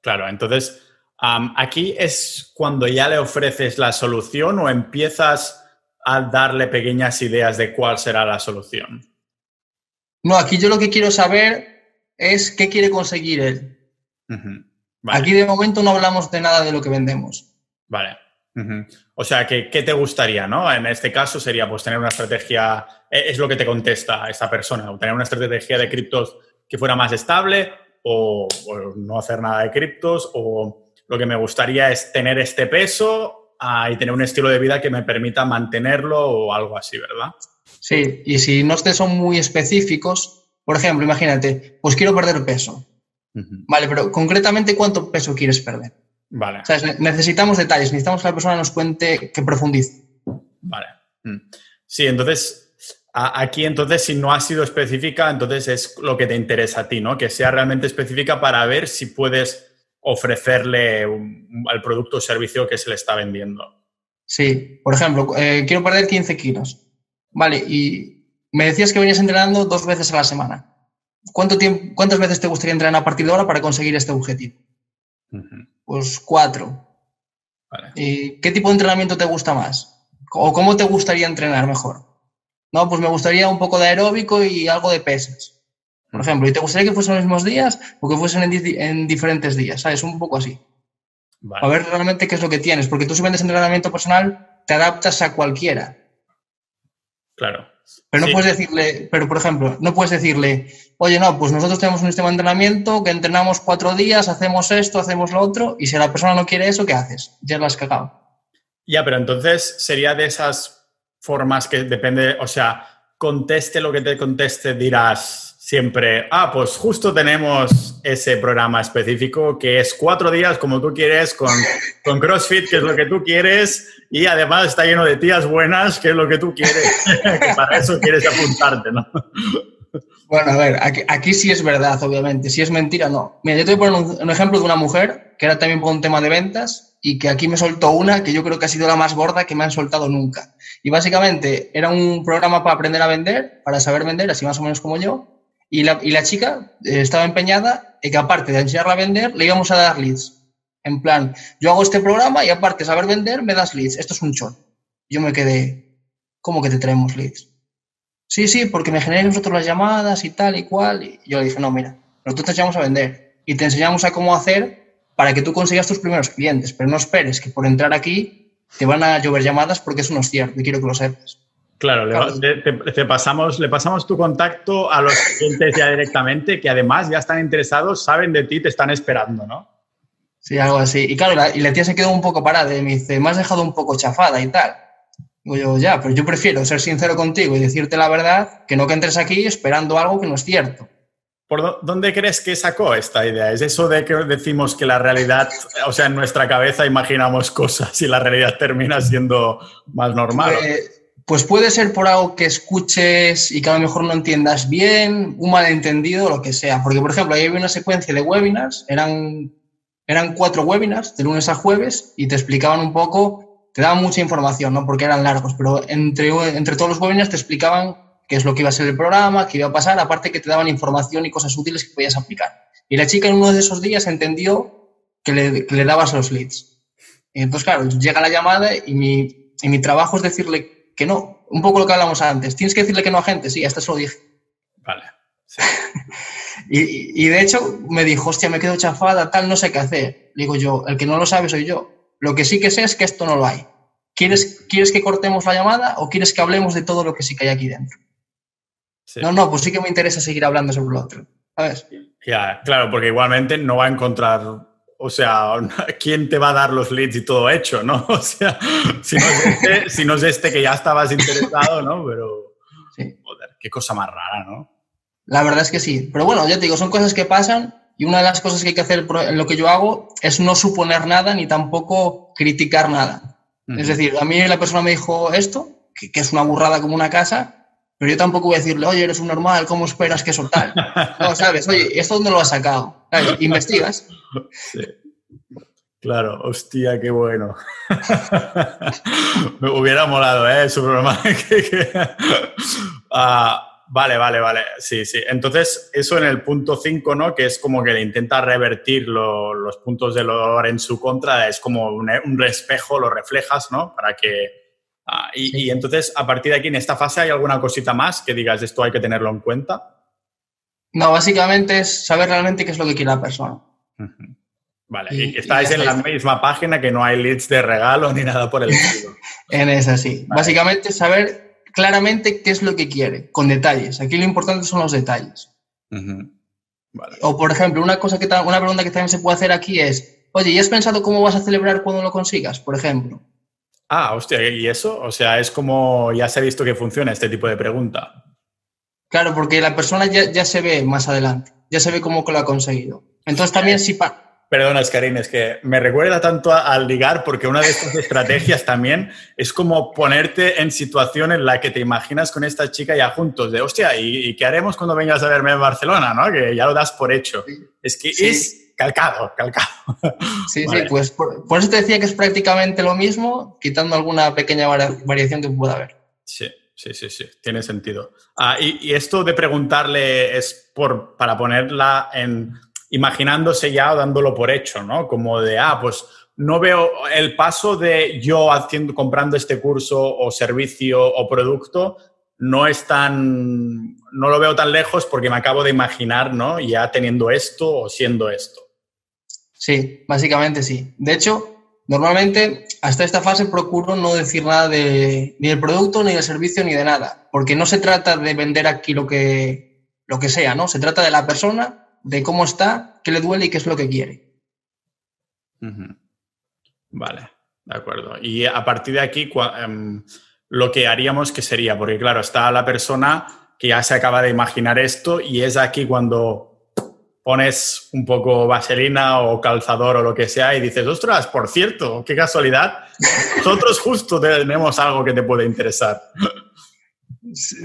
Speaker 2: Claro, entonces, aquí es cuando ya le ofreces la solución o empiezas a darle pequeñas ideas de cuál será la solución.
Speaker 1: No, aquí yo lo que quiero saber es qué quiere conseguir él. Aquí de momento no hablamos de nada de lo que vendemos.
Speaker 2: Vale. O sea, ¿qué, te gustaría, no? En este caso sería pues tener una estrategia, eh, es lo que te contesta esta persona, o tener una estrategia de criptos que fuera más estable o, no hacer nada de criptos o lo que me gustaría es tener este peso ah, y tener un estilo de vida que me permita mantenerlo o algo así, ¿verdad?
Speaker 1: Sí, y si no te son muy específicos, por ejemplo, imagínate, pues quiero perder peso. Vale, pero concretamente, ¿cuánto peso quieres perder?
Speaker 2: Vale.
Speaker 1: necesitamos detalles, necesitamos que la persona nos cuente, que profundice.
Speaker 2: Vale. Mm. Sí, entonces, aquí entonces si no ha sido específica, entonces es lo que te interesa a ti, ¿no? Que sea realmente específica para ver si puedes ofrecerle al producto o servicio que se le está vendiendo.
Speaker 1: Sí, por ejemplo, eh, quiero perder 15 kilos. Vale, y me decías que venías entrenando dos veces a la semana. ¿Cuánto tiempo, ¿Cuántas veces te gustaría entrenar a partir de ahora para conseguir este objetivo? Pues cuatro. ¿Y qué tipo de entrenamiento te gusta más? ¿O cómo te gustaría entrenar mejor? No, pues me gustaría un poco de aeróbico y algo de pesas. por ejemplo, y te gustaría que fuesen los mismos días o que fuesen en, diferentes días, ¿sabes? Un poco así. A ver realmente qué es lo que tienes, porque tú si vendes entrenamiento personal, te adaptas a cualquiera.
Speaker 2: Claro.
Speaker 1: Pero no puedes decirle, pero por ejemplo, no puedes decirle, oye, no, pues nosotros tenemos un sistema de entrenamiento que entrenamos cuatro días, hacemos esto, hacemos lo otro, y si la persona no quiere eso, ¿qué haces? Ya lo has cagado.
Speaker 2: Ya, pero entonces sería de esas formas que depende, o sea, conteste lo que te conteste, dirás, siempre, ah, pues justo tenemos ese programa específico que es cuatro días como tú quieres con, con CrossFit, que es lo que tú quieres, y además está lleno de tías buenas, que es lo que tú quieres, <laughs> para eso quieres apuntarte, ¿no?
Speaker 1: Bueno, a ver, aquí, sí es verdad, obviamente. Si es mentira, no. Mira, yo te voy a poner un, ejemplo de una mujer que era también por un tema de ventas y que aquí me soltó una que yo creo que ha sido la más gorda que me han soltado nunca. Y básicamente era un programa para aprender a vender, para saber vender, así más o menos como yo, y la, y la chica eh, estaba empeñada en que aparte de enseñarla a vender, le íbamos a dar leads. En plan, yo hago este programa y aparte de saber vender, me das leads. Esto es un chon. Yo me quedé, ¿cómo que te traemos leads? Sí, sí, porque me generáis nosotros las llamadas y tal y cual. Y yo le dije, no, mira, nosotros te enseñamos a vender y te enseñamos a cómo hacer para que tú consigas tus primeros clientes, pero no esperes que por entrar aquí te van a llover llamadas porque eso no es cierto y quiero que lo sepas.
Speaker 2: Claro, le, te, pasamos, le pasamos tu contacto a los clientes ya directamente, que además ya están interesados, saben de ti, te están esperando, ¿no?
Speaker 1: Sí, algo así. Y claro, la, y la tía se quedó un poco parada y me dice, me has dejado un poco chafada y tal. Digo yo, ya, pero yo prefiero ser sincero contigo y decirte la verdad que no que entres aquí esperando algo que no es cierto.
Speaker 2: ¿Por dónde crees que sacó esta idea? ¿Es eso de que decimos que la realidad, o sea, en nuestra cabeza imaginamos cosas y la realidad termina siendo más normal?
Speaker 1: Pues, pues puede ser por algo que escuches y que a lo mejor no entiendas bien, un malentendido, lo que sea. Porque, por ejemplo, ahí había una secuencia de webinars, eran, eran cuatro webinars de lunes a jueves y te explicaban un poco, te daban mucha información, ¿no? Porque eran largos, pero entre, entre todos los webinars te explicaban qué es lo que iba a ser el programa, qué iba a pasar, aparte que te daban información y cosas útiles que podías aplicar. Y la chica en uno de esos días entendió que le, que le dabas los leads. Entonces, claro, llega la llamada y mi, y mi trabajo es decirle que no. Un poco lo que hablamos antes. Tienes que decirle que no a gente. Sí, hasta eso lo dije.
Speaker 2: Vale. <laughs>
Speaker 1: y, y, de hecho me dijo, hostia, me quedo chafada, tal, no sé qué hacer. digo yo, el que no lo sabe soy yo. Lo que sí que sé es que esto no lo hay. ¿Quieres, ¿Quieres que cortemos la llamada o quieres que hablemos de todo lo que sí que hay aquí dentro? No, no, pues sí que me interesa seguir hablando sobre lo otro. ¿Sabes?
Speaker 2: Ya, claro, porque igualmente no va a encontrar o sea, <laughs> ¿quién te va a dar los leads y todo hecho, no? <laughs> O sea, si no es este, si no es este que ya estabas interesado, ¿no? Pero, joder, qué cosa más rara, ¿no?
Speaker 1: La verdad es que sí. Pero bueno, ya te digo, son cosas que pasan y una de las cosas que hay que hacer en lo que yo hago es no suponer nada ni tampoco criticar nada. Es decir, a mí la persona me dijo esto, que, que, es una burrada como una casa, pero yo tampoco voy a decirle, oye, eres un normal, ¿cómo esperas que eso tal? <laughs> No, ¿sabes? Oye, ¿esto dónde lo has sacado? <laughs> Investigas. Sí.
Speaker 2: Claro, hostia, qué bueno. <laughs> Me hubiera molado, ¿eh? Su broma. Ah, vale, vale, vale. Sí, sí. Entonces, eso en el punto 5, ¿no? Que es como que le intenta revertir los puntos de dolor en su contra, es como un, un espejo, lo reflejas, ¿no? Para que... Ah, y, y, entonces, a partir de aquí, en esta fase, ¿hay alguna cosita más que digas, esto hay que tenerlo en cuenta?
Speaker 1: No, básicamente es saber realmente qué es lo que quiere la persona.
Speaker 2: Vale, y, estáis en la misma página que no hay leads de regalo ni nada por el estilo. <laughs>
Speaker 1: en esa, sí. Básicamente saber claramente qué es lo que quiere, con detalles. Aquí lo importante son los detalles. O, por ejemplo, una, cosa que una pregunta que también se puede hacer aquí es, oye, ¿y has pensado cómo vas a celebrar cuando lo consigas, por ejemplo?
Speaker 2: Ah, hostia, ¿y eso? O sea, es como ya se ha visto que funciona este tipo de pregunta.
Speaker 1: Claro, porque la persona ya, se ve más adelante, ya se ve cómo lo ha conseguido. Entonces también si...
Speaker 2: Perdona, Karin, es que me recuerda tanto al ligar porque una de estas estrategias también es como ponerte en situación en la que te imaginas con esta chica ya juntos, de hostia, ¿y, qué haremos cuando vengas a verme en Barcelona? ¿no? Que ya lo das por hecho. Es que es calcado, calcado.
Speaker 1: Sí, sí, pues por, por, eso te decía que es prácticamente lo mismo, quitando alguna pequeña variación que pueda haber.
Speaker 2: Sí. Sí, sí, sí, tiene sentido. Ah, y, esto de preguntarle es por, para ponerla en, imaginándose ya o dándolo por hecho, ¿no? Como de, ah, pues no veo el paso de yo haciendo, comprando este curso o servicio o producto, no es tan, no lo veo tan lejos porque me acabo de imaginar, ¿no? Ya teniendo esto o siendo esto.
Speaker 1: Sí, básicamente sí. De hecho, normalmente hasta esta fase procuro no decir nada de, ni del producto, ni del servicio, ni de nada, porque no se trata de vender aquí lo que, lo que sea, ¿no? Se trata de la persona, de cómo está, qué le duele y qué es lo que quiere.
Speaker 2: Vale, de acuerdo. Y a partir de aquí, em, lo que haríamos, ¿qué sería? Porque claro, está la persona que ya se acaba de imaginar esto y es aquí cuando pones un poco vaselina o calzador o lo que sea y dices, ostras, por cierto, qué casualidad, nosotros justo tenemos algo que te puede interesar.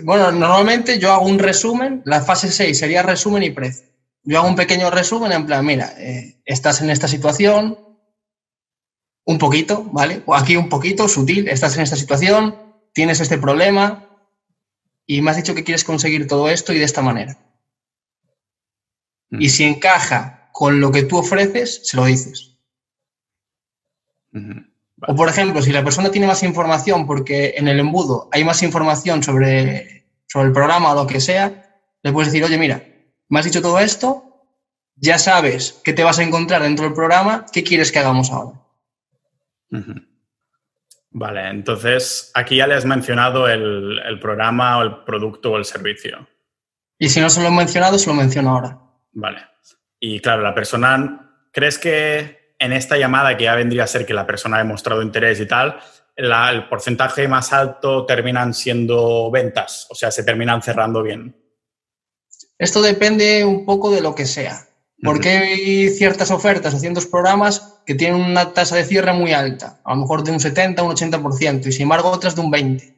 Speaker 1: Bueno, normalmente yo hago un resumen, la fase 6 sería resumen y precio. Yo hago un pequeño resumen en plan, mira, eh, estás en esta situación, un poquito, ¿vale? O aquí un poquito, sutil, estás en esta situación, tienes este problema y me has dicho que quieres conseguir todo esto y de esta manera. Y si encaja con lo que tú ofreces, se lo dices. O por ejemplo, si la persona tiene más información porque en el embudo hay más información sobre, sobre el programa o lo que sea, le puedes decir, oye, mira, me has dicho todo esto, ya sabes qué te vas a encontrar dentro del programa, ¿qué quieres que hagamos ahora?
Speaker 2: Vale, entonces aquí ya le has mencionado el, el, programa o el producto o el servicio.
Speaker 1: Y si no se lo he mencionado, se lo menciono ahora.
Speaker 2: Vale. Y claro, la persona, ¿crees que en esta llamada que ya vendría a ser que la persona ha demostrado interés y tal, el porcentaje más alto terminan siendo ventas? O sea, se terminan cerrando bien.
Speaker 1: Esto depende un poco de lo que sea. Porque hay ciertas ofertas o ciertos programas que tienen una tasa de cierre muy alta, a lo mejor de un 70, un 80%, y sin embargo otras de un 20%.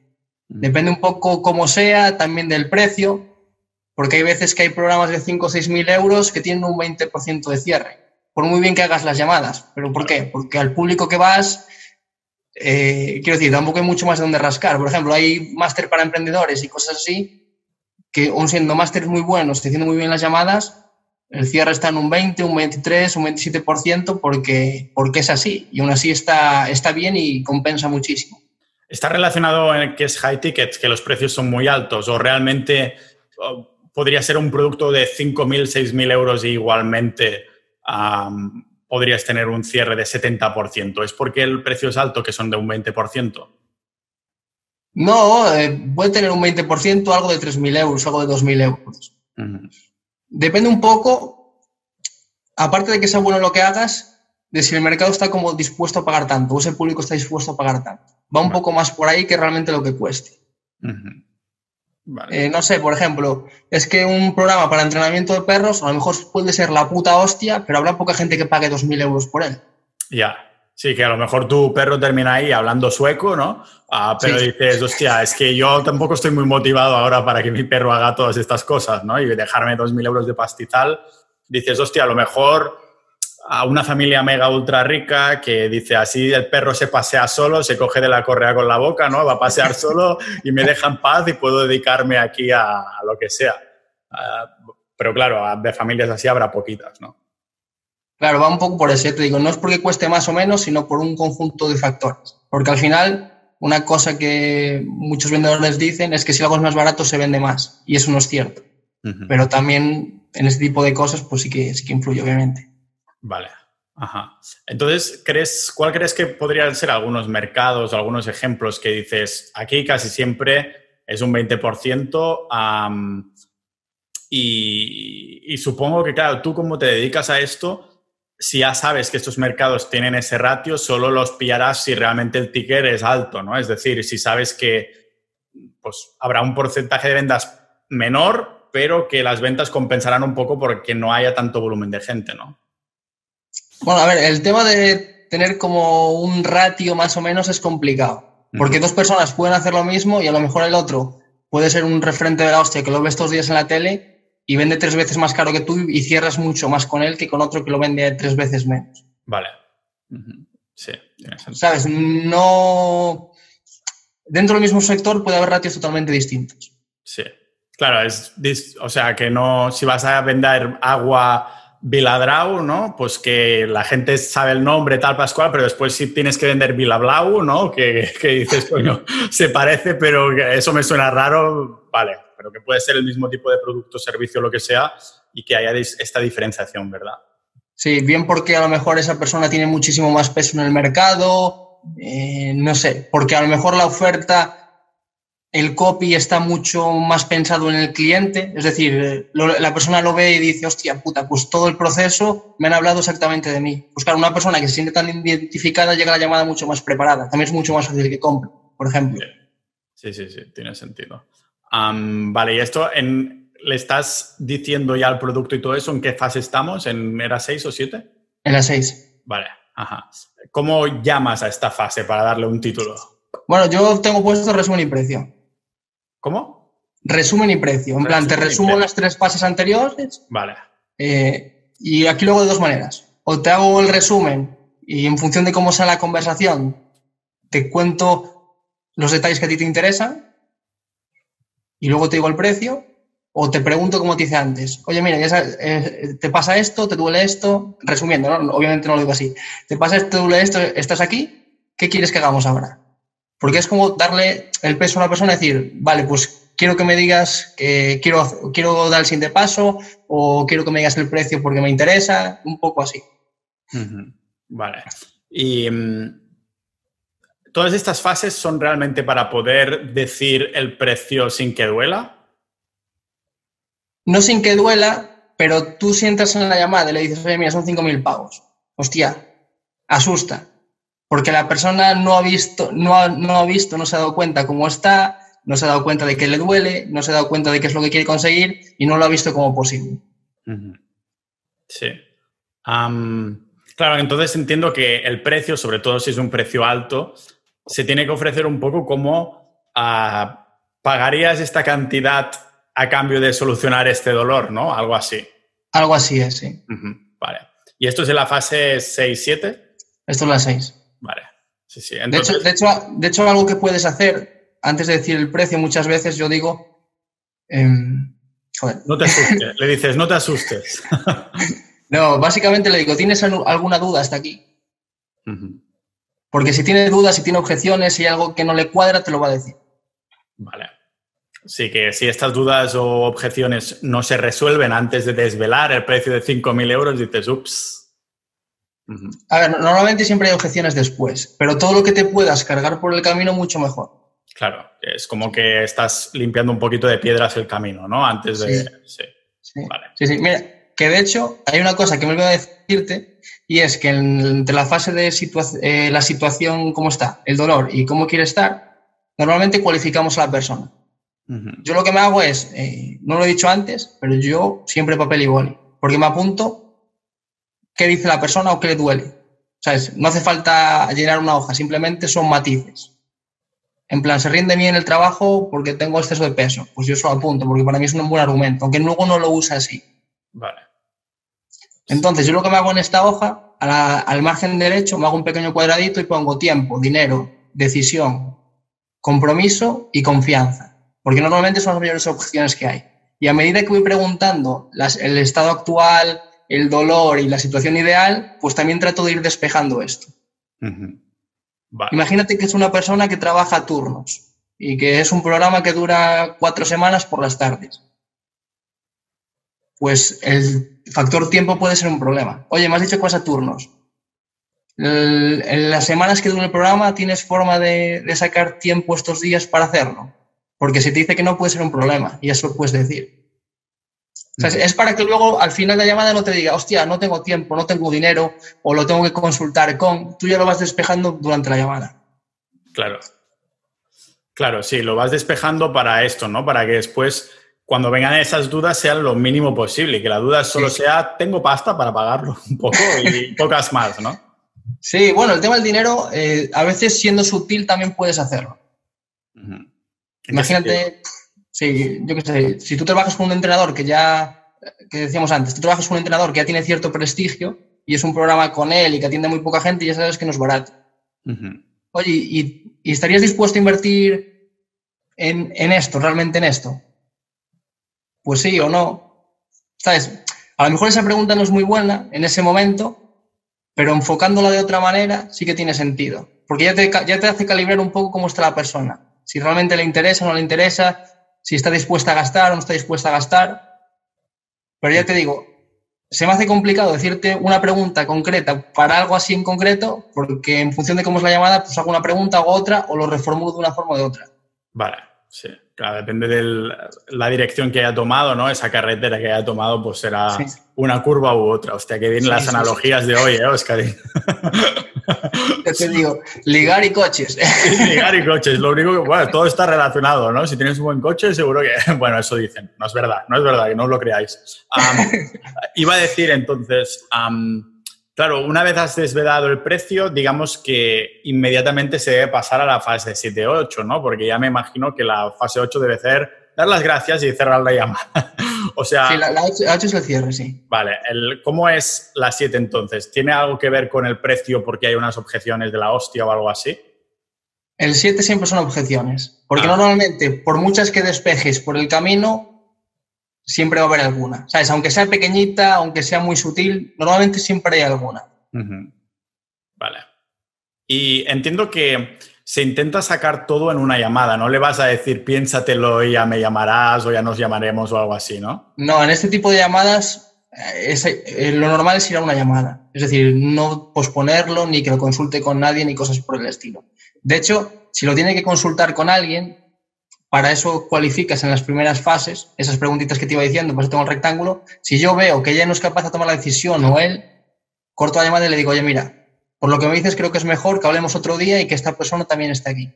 Speaker 1: Depende un poco cómo sea, también del precio, porque hay veces que hay programas de 5 o 6 mil euros que tienen un 20% de cierre, por muy bien que hagas las llamadas. ¿Pero por qué? Porque al público que vas, eh, quiero decir, tampoco hay mucho más de donde rascar. Por ejemplo, hay máster para emprendedores y cosas así, que aun siendo másteres muy buenos, haciendo muy bien las llamadas, el cierre está en un 20, un 23, un 27% porque, porque es así. Y aún así está, está bien y compensa muchísimo.
Speaker 2: ¿Está relacionado en que es high ticket, que los precios son muy altos o realmente podría ser un producto de 5.000, 6.000 euros y igualmente podrías tener un cierre de 70%. ¿Es porque el precio es alto que son de un 20%?
Speaker 1: No, eh, puede tener un 20%, algo de 3.000 euros, algo de 2.000 euros. Depende un poco, aparte de que sea bueno lo que hagas, de si el mercado está como dispuesto a pagar tanto o ese público está dispuesto a pagar tanto. Va un poco más por ahí que realmente lo que cueste. Eh, no sé, por ejemplo, es que un programa para entrenamiento de perros a lo mejor puede ser la puta hostia, pero habrá poca gente que pague 2.000 euros por él.
Speaker 2: Ya, sí, que a lo mejor tu perro termina ahí hablando sueco, ¿no? Ah, pero dices, hostia, es que yo tampoco estoy muy motivado ahora para que mi perro haga todas estas cosas, ¿no? Y dejarme 2.000 euros de pastizal. Dices, hostia, a lo mejor a una familia mega ultra rica que dice así el perro se pasea solo, se coge de la correa con la boca, ¿no? Va a pasear <laughs> solo y me deja en paz y puedo dedicarme aquí a, lo que sea. Ah, pero claro, de familias así habrá poquitas, ¿no?
Speaker 1: Claro, va un poco por eso, te digo, no es porque cueste más o menos, sino por un conjunto de factores. Porque al final, una cosa que muchos vendedores dicen es que si algo es más barato se vende más, y eso no es cierto. Pero también en este tipo de cosas, pues sí que, sí que influye, obviamente.
Speaker 2: Vale. Ajá. Entonces, ¿crees, ¿cuál crees que podrían ser algunos mercados, algunos ejemplos que dices, aquí casi siempre es un 20%? y, supongo que, claro, tú como te dedicas a esto, si ya sabes que estos mercados tienen ese ratio, solo los pillarás si realmente el ticket es alto, ¿no? Es decir, si sabes que pues, habrá un porcentaje de ventas menor, pero que las ventas compensarán un poco porque no haya tanto volumen de gente, ¿no?
Speaker 1: Bueno, a ver, el tema de tener como un ratio más o menos es complicado, porque dos personas pueden hacer lo mismo y a lo mejor el otro puede ser un referente de la hostia que lo ves todos los días en la tele y vende tres veces más caro que tú y cierras mucho más con él que con otro que lo vende tres veces menos.
Speaker 2: Vale. Sí.
Speaker 1: ¿Sabes? No. Dentro del mismo sector puede haber ratios totalmente distintos.
Speaker 2: Sí. Claro, es, o sea, que no, si vas a vender agua Viladrau, ¿no? Pues que la gente sabe el nombre tal Pascual, pero después si tienes que vender Vilablau, ¿no? Que, que dices, <laughs> coño, se parece, pero eso me suena raro, vale, pero que puede ser el mismo tipo de producto, servicio, lo que sea, y que haya esta diferenciación, ¿verdad?
Speaker 1: Sí, bien porque a lo mejor esa persona tiene muchísimo más peso en el mercado, eh, no sé, porque a lo mejor la oferta el copy está mucho más pensado en el cliente, es decir, la persona lo ve y dice, hostia puta, pues todo el proceso me han hablado exactamente de mí. Pues claro, una persona que se siente tan identificada llega a la llamada mucho más preparada, también es mucho más fácil que compre, por ejemplo.
Speaker 2: Sí, sí, sí, tiene sentido. vale, y esto le estás diciendo ya el producto y todo eso, ¿en qué fase estamos? ¿En era 6 o 7?
Speaker 1: En la 6.
Speaker 2: Vale, ajá. ¿Cómo llamas a esta fase para darle un título?
Speaker 1: Bueno, yo tengo puesto resumen y precio.
Speaker 2: ¿Cómo?
Speaker 1: Resumen y precio. En plan, te resumo las tres fases anteriores.
Speaker 2: Vale.
Speaker 1: Eh, y aquí luego de dos maneras. O te hago el resumen y en función de cómo sea la conversación, te cuento los detalles que a ti te interesan y luego te digo el precio. O te pregunto como te hice antes. Oye, mira, ya eh, te pasa esto, te duele esto. Resumiendo, obviamente no lo digo así. Te pasa esto, te duele esto, estás aquí. ¿Qué quieres que hagamos ahora? Porque es como darle el peso a una persona y decir, vale, pues quiero que me digas que quiero, quiero dar el siguiente paso o quiero que me digas el precio porque me interesa, un poco así.
Speaker 2: Vale. Y mm, todas estas fases son realmente para poder decir el precio sin que duela.
Speaker 1: No sin que duela, pero tú sientas en la llamada y le dices, oye, mira, son 5.000 pagos. Hostia, asusta porque la persona no ha visto, no ha, no ha visto, no se ha dado cuenta cómo está, no se ha dado cuenta de que le duele, no se ha dado cuenta de qué es lo que quiere conseguir y no lo ha visto como posible.
Speaker 2: Sí. claro, entonces entiendo que el precio, sobre todo si es un precio alto, se tiene que ofrecer un poco como uh, pagarías esta cantidad a cambio de solucionar este dolor, ¿no? Algo así.
Speaker 1: Algo así es, sí.
Speaker 2: Vale. ¿Y esto es en la fase 6-7?
Speaker 1: Esto es la 6.
Speaker 2: Vale. Sí, sí.
Speaker 1: De, hecho, de, hecho, algo que puedes hacer, antes de decir el precio, muchas veces yo digo. Em,
Speaker 2: no te asustes. <laughs> le dices, no te asustes. <laughs>
Speaker 1: no, básicamente le digo, ¿tienes alguna duda hasta aquí? Porque si tiene dudas, si tiene objeciones, si hay algo que no le cuadra, te lo va a decir.
Speaker 2: Vale. Sí, que si estas dudas o objeciones no se resuelven antes de desvelar el precio de 5.000 euros, dices, ups,
Speaker 1: a ver, normalmente siempre hay objeciones después, pero todo lo que te puedas cargar por el camino, mucho mejor.
Speaker 2: Claro, es como que estás limpiando un poquito de piedras el camino, ¿no? Antes de...
Speaker 1: Sí, sí. sí, sí. Mira, que de hecho hay una cosa que me olvidé decirte y es que entre la fase de eh, la situación, cómo está, el dolor y cómo quiere estar, normalmente cualificamos a la persona. Yo lo que me hago es, eh, no lo he dicho antes, pero yo siempre papel y boli, porque me apunto qué dice la persona o qué le duele. ¿Sabes? No hace falta llenar una hoja, simplemente son matices. En plan, se rinde bien el trabajo porque tengo exceso de peso. Pues yo eso lo apunto, porque para mí es un buen argumento, aunque luego no lo usa así.
Speaker 2: Vale.
Speaker 1: Entonces, yo lo que me hago en esta hoja, al margen derecho, me hago un pequeño cuadradito y pongo tiempo, dinero, decisión, compromiso y confianza. Porque normalmente son las mayores opciones que hay. Y a medida que voy preguntando el estado actual, el dolor y la situación ideal, pues también trato de ir despejando esto. Imagínate que es una persona que trabaja a turnos y que es un programa que dura cuatro semanas por las tardes. Pues el factor tiempo puede ser un problema. Oye, me has dicho que vas a turnos. en las semanas que dura el programa, ¿tienes forma de, de, sacar tiempo estos días para hacerlo? Porque si te dice que no, puede ser un problema y eso lo puedes decir es para que luego al final de la llamada no te diga, hostia, no tengo tiempo, no tengo dinero o lo tengo que consultar con. Tú ya lo vas despejando durante la llamada.
Speaker 2: Claro. Claro, sí, lo vas despejando para esto, ¿no? Para que después, cuando vengan esas dudas, sean lo mínimo posible y que la duda solo sea, tengo pasta para pagarlo <laughs> un poco y <laughs> pocas más, ¿no?
Speaker 1: Sí, bueno, el tema del dinero, eh, a veces siendo sutil también puedes hacerlo. Imagínate, Sí, yo qué sé, si tú trabajas con un entrenador que ya, que decíamos antes, tú trabajas con un entrenador que ya tiene cierto prestigio y es un programa con él y que atiende muy poca gente, ya sabes que no es barato. Oye, ¿y, estarías dispuesto a invertir en, esto, realmente en esto? Pues sí o no. ¿Sabes? A lo mejor esa pregunta no es muy buena en ese momento, pero enfocándola de otra manera sí que tiene sentido, porque ya te, ya te hace calibrar un poco cómo está la persona, si realmente le interesa o no le interesa, si está dispuesta a gastar o no está dispuesta a gastar. Pero ya te digo, se me hace complicado decirte una pregunta concreta para algo así en concreto, porque en función de cómo es la llamada, pues hago una pregunta o otra o lo reformulo de una forma o de otra.
Speaker 2: Vale, sí. Claro, depende de la dirección que haya tomado, ¿no? Esa carretera que haya tomado, pues será una curva u otra. Hostia, que bien las analogías de hoy, ¿eh, Oscar?
Speaker 1: te digo, ligar y coches. <laughs>
Speaker 2: ligar y coches, lo único que, bueno, todo está relacionado, ¿no? Si tienes un buen coche, seguro que, <laughs> bueno, eso dicen, no es verdad, no es verdad, que no os lo creáis. <laughs> iba a decir entonces, claro, una vez has desvelado el precio, digamos que inmediatamente se debe pasar a la fase 7-8, ¿no? Porque ya me imagino que la fase 8 debe ser dar las gracias y cerrar la llamada. <laughs> o sea...
Speaker 1: Sí, la, 8, es el cierre, sí.
Speaker 2: Vale, ¿cómo es la 7 entonces? ¿Tiene algo que ver con el precio porque hay unas objeciones de la hostia o algo así?
Speaker 1: El 7 siempre son objeciones, porque ah. normalmente, por muchas que despejes por el camino, siempre va a haber alguna. ¿Sabes? Aunque sea pequeñita, aunque sea muy sutil, normalmente siempre hay alguna.
Speaker 2: Vale. Y entiendo que se intenta sacar todo en una llamada, no le vas a decir piénsatelo y ya me llamarás o ya nos llamaremos o algo así, ¿no?
Speaker 1: No, en este tipo de llamadas eh, eh, lo normal es ir a una llamada, es decir, no posponerlo ni que lo consulte con nadie ni cosas por el estilo. De hecho, si lo tiene que consultar con alguien, para eso cualificas en las primeras fases, esas preguntitas que te iba diciendo, pues tengo el rectángulo, si yo veo que ella no es capaz de tomar la decisión o él, corto la llamada y le digo, oye, mira, por lo que me dices, creo que es mejor que hablemos otro día y que esta persona también esté aquí.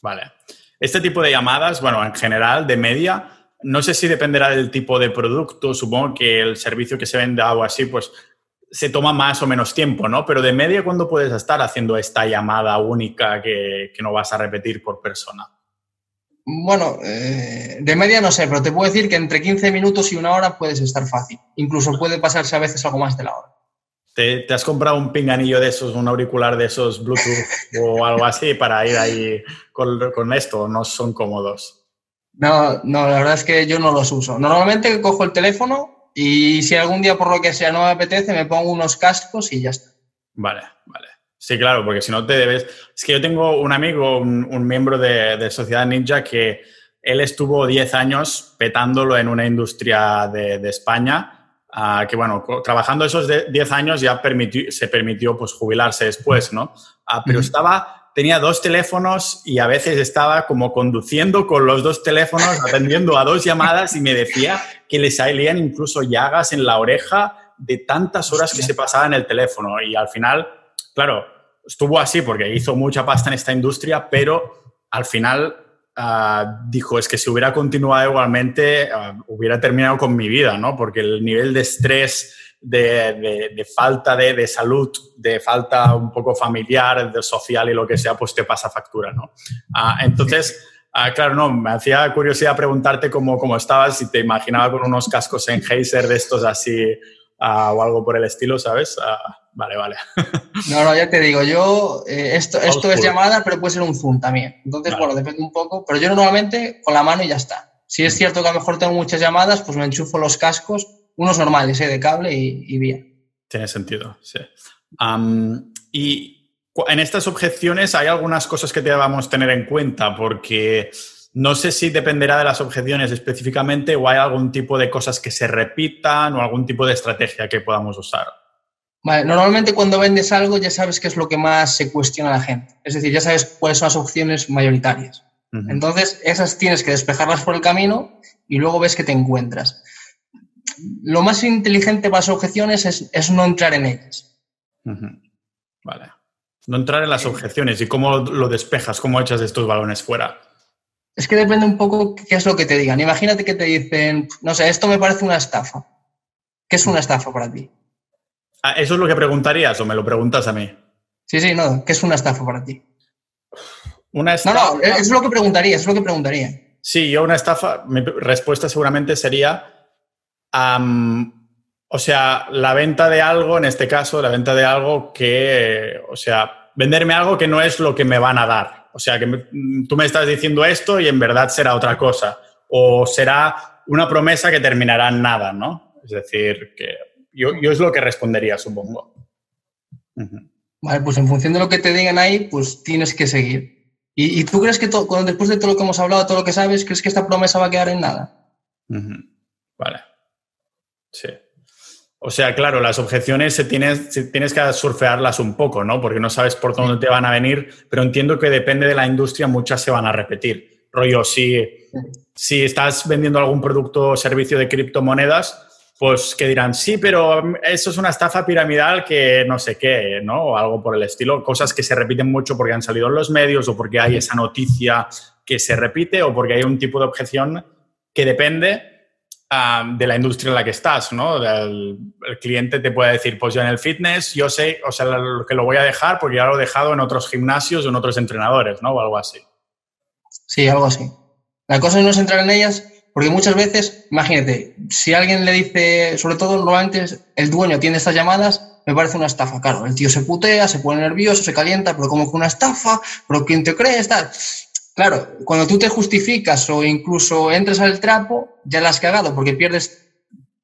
Speaker 2: Vale. Este tipo de llamadas, bueno, en general, de media, no sé si dependerá del tipo de producto. Supongo que el servicio que se vende algo así, pues se toma más o menos tiempo, ¿no? Pero de media, ¿cuándo puedes estar haciendo esta llamada única que, no vas a repetir por persona?
Speaker 1: Bueno, eh, de media no sé, pero te puedo decir que entre 15 minutos y una hora puedes estar fácil. Incluso puede pasarse a veces algo más de la hora.
Speaker 2: ¿Te, has comprado un pinganillo de esos, un auricular de esos Bluetooth o <laughs> algo así para ir ahí con, esto? ¿No son cómodos?
Speaker 1: No, no, la verdad es que yo no los uso. Normalmente cojo el teléfono y si algún día por lo que sea no me apetece, me pongo unos cascos y ya está.
Speaker 2: Vale, vale. Sí, claro, porque si no te debes... Es que yo tengo un amigo, un, miembro de, de, Sociedad Ninja, que él estuvo 10 años petándolo en una industria de, de España que bueno, trabajando esos 10 años ya se permitió pues jubilarse después, ¿no? pero estaba, tenía dos teléfonos y a veces estaba como conduciendo con los dos teléfonos, atendiendo a dos llamadas y me decía que le salían incluso llagas en la oreja de tantas horas que se pasaba en el teléfono y al final, claro, estuvo así porque hizo mucha pasta en esta industria, pero al final Ah, dijo, es que si hubiera continuado igualmente, ah, hubiera terminado con mi vida, ¿no? Porque el nivel de estrés, de, falta de, salud, de falta un poco familiar, de social y lo que sea, pues te pasa factura, ¿no? Ah, entonces, claro, no, me hacía curiosidad preguntarte cómo, cómo estabas, si te imaginaba con unos cascos en Heiser de estos así o algo por el estilo, ¿sabes? Vale, vale. <laughs>
Speaker 1: No, no, ya te digo, yo, eh, esto, esto es llamada, pero puede ser un Zoom también. Entonces, bueno, depende un poco, pero yo normalmente con la mano y ya está. Si es cierto que a lo mejor tengo muchas llamadas, pues me enchufo los cascos, unos normales, ¿eh? de cable y, bien.
Speaker 2: Tiene sentido, sí. y en estas objeciones hay algunas cosas que debamos tener en cuenta, porque no sé si dependerá de las objeciones específicamente o hay algún tipo de cosas que se repitan o algún tipo de estrategia que podamos usar
Speaker 1: normalmente cuando vendes algo ya sabes qué es lo que más se cuestiona a la gente. Es decir, ya sabes cuáles son las opciones mayoritarias. Entonces, esas tienes que despejarlas por el camino y luego ves que te encuentras. Lo más inteligente para las objeciones es, no entrar en ellas.
Speaker 2: Vale. No entrar en las objeciones. ¿Y cómo lo despejas? ¿Cómo echas estos balones fuera?
Speaker 1: Es que depende un poco qué es lo que te digan. Imagínate que te dicen, no sé, esto me parece una estafa. ¿Qué es una estafa para ti?
Speaker 2: Ah, ¿Eso es lo que preguntarías o me lo preguntas a mí?
Speaker 1: Sí, sí, no. ¿Qué es una estafa para ti?
Speaker 2: Una estafa.
Speaker 1: No, no, es lo que preguntaría, es lo que preguntaría.
Speaker 2: Sí, yo una estafa, mi respuesta seguramente sería, o sea, la venta de algo, en este caso, la venta de algo que, o sea, venderme algo que no es lo que me van a dar. O sea, que tú me estás diciendo esto y en verdad será otra cosa. O será una promesa que terminará en nada, ¿no? Es decir, que yo, yo es lo que respondería, supongo.
Speaker 1: Vale, pues en función de lo que te digan ahí, pues tienes que seguir. ¿Y, tú crees que después de todo lo que hemos hablado, todo lo que sabes, crees que esta promesa va a quedar en nada?
Speaker 2: Vale. Sí. O sea, claro, las objeciones se tienes, tienes que surfearlas un poco, ¿no? Porque no sabes por dónde te van a venir, pero entiendo que depende de la industria, muchas se van a repetir. Rollo, si, si estás vendiendo algún producto o servicio de criptomonedas, pues que dirán, sí, pero eso es una estafa piramidal que no sé qué, ¿no? O algo por el estilo. Cosas que se repiten mucho porque han salido en los medios o porque hay esa noticia que se repite o porque hay un tipo de objeción que depende de la industria en la que estás, ¿no? el cliente te puede decir, pues yo en el fitness, yo sé, o sea, que lo voy a dejar porque ya lo he dejado en otros gimnasios o en otros entrenadores, ¿no? O algo así.
Speaker 1: Sí, algo así. La cosa no es entrar en ellas, porque muchas veces, imagínate, si alguien le dice, sobre todo normalmente el dueño tiene estas llamadas, me parece una estafa. Claro, el tío se putea, se pone nervioso, se calienta, pero como que una estafa, pero ¿quién te cree? Tal. Claro, cuando tú te justificas o incluso entres al trapo, ya la has cagado porque pierdes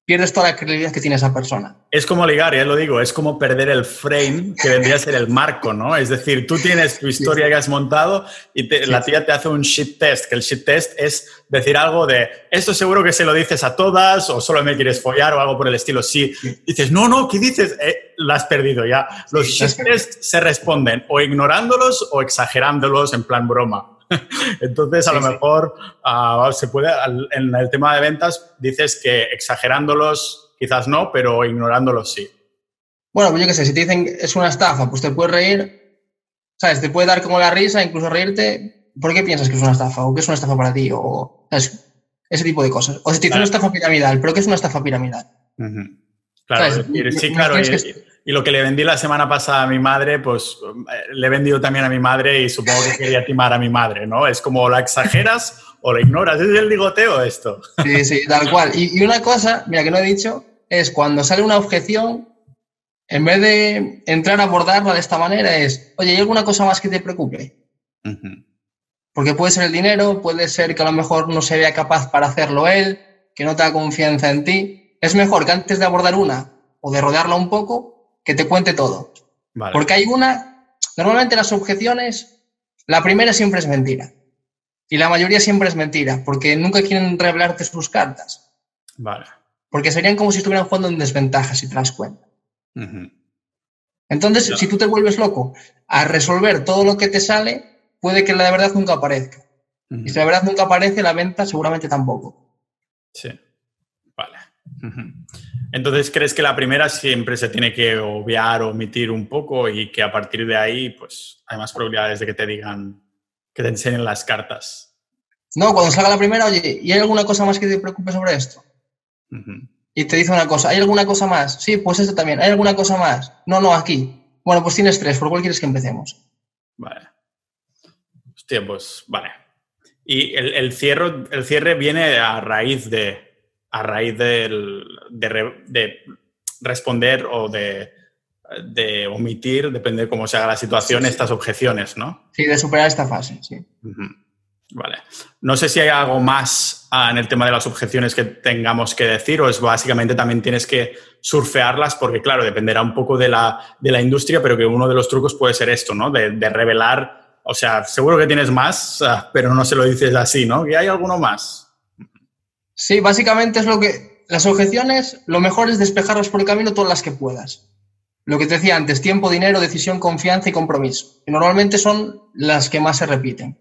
Speaker 1: pierdes toda la credibilidad que tiene esa persona.
Speaker 2: Es como ligar, ya lo digo, es como perder el frame que vendría a ser el marco, ¿no? Es decir, tú tienes tu historia que has montado y la tía te hace un shit test, que el shit test es decir algo de, esto seguro que se lo dices a todas o solo me quieres follar o algo por el estilo. Si dices, no, no, ¿qué dices? Eh, la has perdido ya. Los shit tests se responden o ignorándolos o exagerándolos en plan broma. <laughs> Entonces, a lo mejor ah, se puede, en el tema de ventas, dices que exagerándolos quizás no, pero ignorándolos sí.
Speaker 1: Bueno, pues yo qué sé, si te dicen es una estafa, pues te puedes reír, ¿sabes? Te puede dar como la risa, incluso reírte. ¿Por qué piensas que es una estafa? ¿O qué es una estafa para ti? O ese tipo de cosas. O si te dicen una estafa piramidal, ¿pero qué es una estafa piramidal?
Speaker 2: Claro, sí, claro. Y lo que le vendí la semana pasada a mi madre, pues eh, le he vendido también a mi madre y supongo que quería timar a mi madre, ¿no? Es como la exageras o la ignoras. Es el ligoteo esto.
Speaker 1: Sí, sí, tal cual. Y, una cosa, mira, que no he dicho, es cuando sale una objeción, en vez de entrar a abordarla de esta manera, es, oye, ¿hay alguna cosa más que te preocupe? Porque puede ser el dinero, puede ser que a lo mejor no se vea capaz para hacerlo él, que no tenga confianza en ti. Es mejor que antes de abordar una o de rodearla un poco, que te cuente todo. Porque hay una, normalmente las objeciones, la primera siempre es mentira. Y la mayoría siempre es mentira, porque nunca quieren revelarte sus cartas.
Speaker 2: Vale.
Speaker 1: Porque serían como si estuvieran jugando en desventaja, si te das cuenta. Entonces, si tú te vuelves loco a resolver todo lo que te sale, puede que la verdad nunca aparezca. Y si la verdad nunca aparece, la venta seguramente tampoco.
Speaker 2: Sí. Vale. Entonces, ¿crees que la primera siempre se tiene que obviar o omitir un poco y que a partir de ahí, pues, hay más probabilidades de que te digan, que te enseñen las cartas?
Speaker 1: No, cuando salga la primera, oye, ¿y hay alguna cosa más que te preocupe sobre esto? Y te dice una cosa, ¿hay alguna cosa más? Sí, pues esto también, ¿hay alguna cosa más? No, no, aquí. Bueno, pues tienes tres, ¿por cuál quieres que empecemos?
Speaker 2: Vale. Hostia, pues, vale. Y el, el cierre viene a raíz de, a raíz de, responder o de, omitir, depende de cómo se haga la situación, estas objeciones, ¿no?
Speaker 1: Sí, de superar esta fase, sí.
Speaker 2: Vale. No sé si hay algo más ah, en el tema de las objeciones que tengamos que decir o es básicamente también tienes que surfearlas porque, claro, dependerá un poco de la, de la industria, pero que uno de los trucos puede ser esto, ¿no? De, revelar, o sea, seguro que tienes más, ah, pero no se lo dices así, ¿no? ¿Y hay alguno más?
Speaker 1: Sí, básicamente es lo que. Las objeciones, lo mejor es despejarlas por el camino todas las que puedas. Lo que te decía antes, tiempo, dinero, decisión, confianza y compromiso. Y normalmente son las que más se repiten.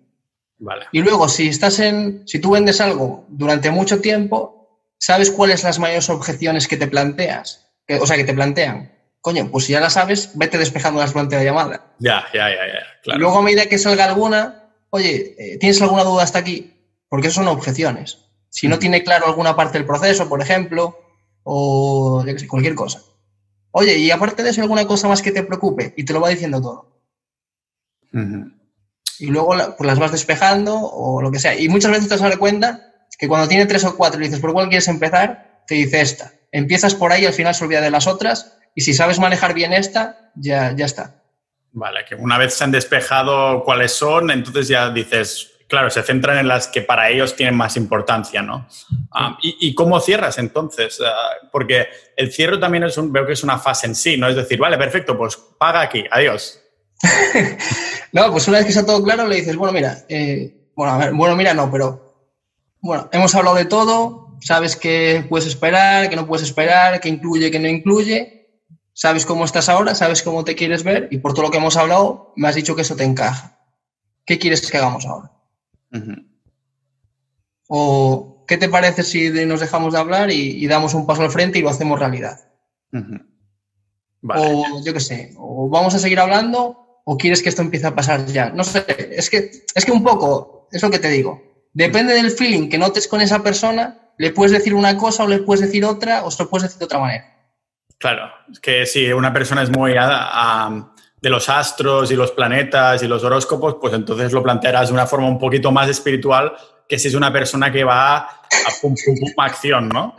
Speaker 2: Vale.
Speaker 1: Y luego, si estás en. Si tú vendes algo durante mucho tiempo, ¿sabes cuáles son las mayores objeciones que te planteas? o sea, que te plantean. Coño, pues si ya las sabes, vete despejando las durante la llamada.
Speaker 2: Ya, ya, ya, ya.
Speaker 1: Y luego a medida que salga alguna, oye, eh, ¿tienes alguna duda hasta aquí? Porque son objeciones. Si no tiene claro alguna parte del proceso, por ejemplo, o cualquier cosa. Oye, y aparte de eso, alguna cosa más que te preocupe y te lo va diciendo todo. Y luego pues las vas despejando o lo que sea. Y muchas veces te das cuenta que cuando tiene tres o cuatro y dices, ¿por cuál quieres empezar? Te dice esta. Empiezas por ahí y al final se olvida de las otras. Y si sabes manejar bien esta, ya, ya está.
Speaker 2: Vale, que una vez se han despejado cuáles son, entonces ya dices, claro, se centran en las que para ellos tienen más importancia, ¿no? Ah, ¿y, cómo cierras entonces? Ah, porque el cierre también es un, veo que es una fase en sí, ¿no? Es decir, vale, perfecto, pues paga aquí, adiós. <laughs>
Speaker 1: no, pues una vez que está todo claro, le dices, bueno, mira, eh, bueno, a ver, bueno, mira, no, pero bueno, hemos hablado de todo, sabes qué puedes esperar, qué no puedes esperar, qué incluye, qué no incluye, sabes cómo estás ahora, sabes cómo te quieres ver y por todo lo que hemos hablado me has dicho que eso te encaja. ¿Qué quieres que hagamos ahora? ¿O qué te parece si nos dejamos de hablar y, damos un paso al frente y lo hacemos realidad? O yo qué sé, o vamos a seguir hablando o quieres que esto empiece a pasar ya. No sé, es que, es que un poco, es lo que te digo. Depende del feeling que notes con esa persona, le puedes decir una cosa o le puedes decir otra o se lo puedes decir de otra manera.
Speaker 2: Claro, es que si una persona es muy de los astros y los planetas y los horóscopos, pues entonces lo plantearás de una forma un poquito más espiritual que si es una persona que va a pum, pum, pum, acción, ¿no?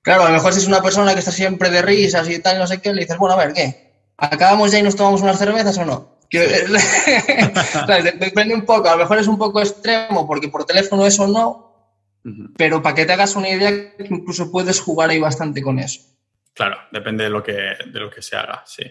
Speaker 1: Claro, a lo mejor si es una persona que está siempre de risas y tal, no sé qué, le dices, bueno, a ver, ¿qué? ¿Acabamos ya y nos tomamos unas cervezas o no? <laughs> Depende un poco, a lo mejor es un poco extremo porque por teléfono eso no, pero para que te hagas una idea, incluso puedes jugar ahí bastante con eso.
Speaker 2: Claro, depende de lo que, de lo que se haga, sí.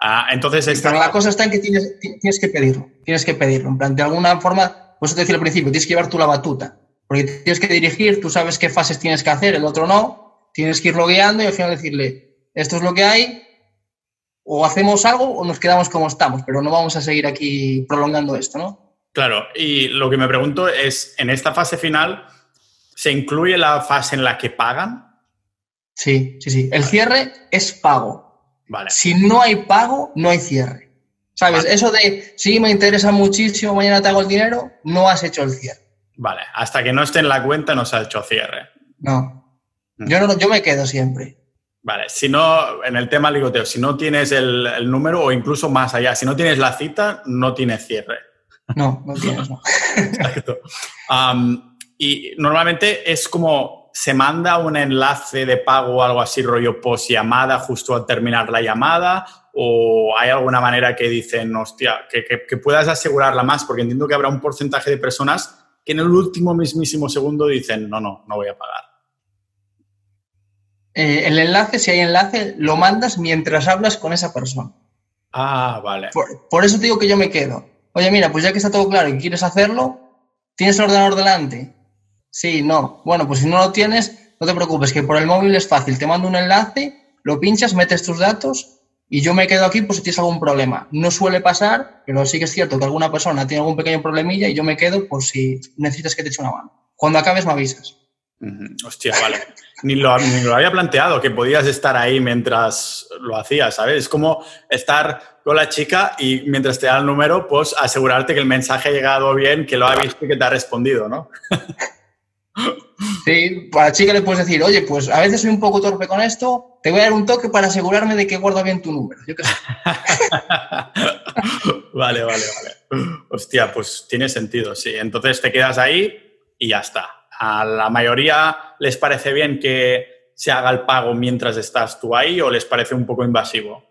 Speaker 2: Ah, entonces,
Speaker 1: esta... la cosa está en que tienes, tienes que pedirlo, tienes que pedirlo. En plan, de alguna forma, pues te decía al principio, tienes que llevar tú la batuta, porque tienes que dirigir, tú sabes qué fases tienes que hacer, el otro no, tienes que irlo guiando y al final decirle, esto es lo que hay, o hacemos algo o nos quedamos como estamos, pero no vamos a seguir aquí prolongando esto, ¿no?
Speaker 2: Claro, y lo que me pregunto es, en esta fase final, ¿se incluye la fase en la que pagan?
Speaker 1: Sí, sí, sí. El cierre es pago. Vale. Si no hay pago, no hay cierre. ¿Sabes? Eso de, sí, me interesa muchísimo, mañana te hago el dinero, no has hecho el cierre.
Speaker 2: Vale, hasta que no esté en la cuenta no se ha hecho cierre.
Speaker 1: No. Mm. Yo, no yo me quedo siempre.
Speaker 2: Vale, si no, en el tema ligoteo, si no tienes el, número o incluso más allá, si no tienes la cita, no tienes cierre.
Speaker 1: No, no tienes, no. <laughs> Exacto.
Speaker 2: y normalmente es como se manda un enlace de pago o algo así, rollo post llamada, justo al terminar la llamada, o hay alguna manera que dicen, hostia, que, puedas asegurarla más, porque entiendo que habrá un porcentaje de personas que en el último mismísimo segundo dicen, no, no, no voy a pagar.
Speaker 1: Eh, el enlace, si hay enlace, lo mandas mientras hablas con esa persona.
Speaker 2: Ah, vale.
Speaker 1: Por, por eso te digo que yo me quedo. Oye, mira, pues ya que está todo claro y quieres hacerlo, tienes el ordenador delante Sí, no. Bueno, pues si no lo tienes, no te preocupes, que por el móvil es fácil. Te mando un enlace, lo pinchas, metes tus datos y yo me quedo aquí por si tienes algún problema. No suele pasar, pero sí que es cierto que alguna persona tiene algún pequeño problemilla y yo me quedo por si necesitas que te eche una mano. Cuando acabes me avisas.
Speaker 2: Hostia, vale. Ni lo, ni lo, había planteado, que podías estar ahí mientras lo hacías, ¿sabes? Es como estar con la chica y mientras te da el número, pues asegurarte que el mensaje ha llegado bien, que lo ha visto y que te ha respondido, ¿no? <laughs>
Speaker 1: Sí, a la chica le puedes decir, oye, pues a veces soy un poco torpe con esto, te voy a dar un toque para asegurarme de que guarda bien tu número. <laughs>
Speaker 2: vale, vale, vale. Hostia, pues tiene sentido, sí. Entonces te quedas ahí y ya está. A la mayoría les parece bien que se haga el pago mientras estás tú ahí o les parece un poco invasivo.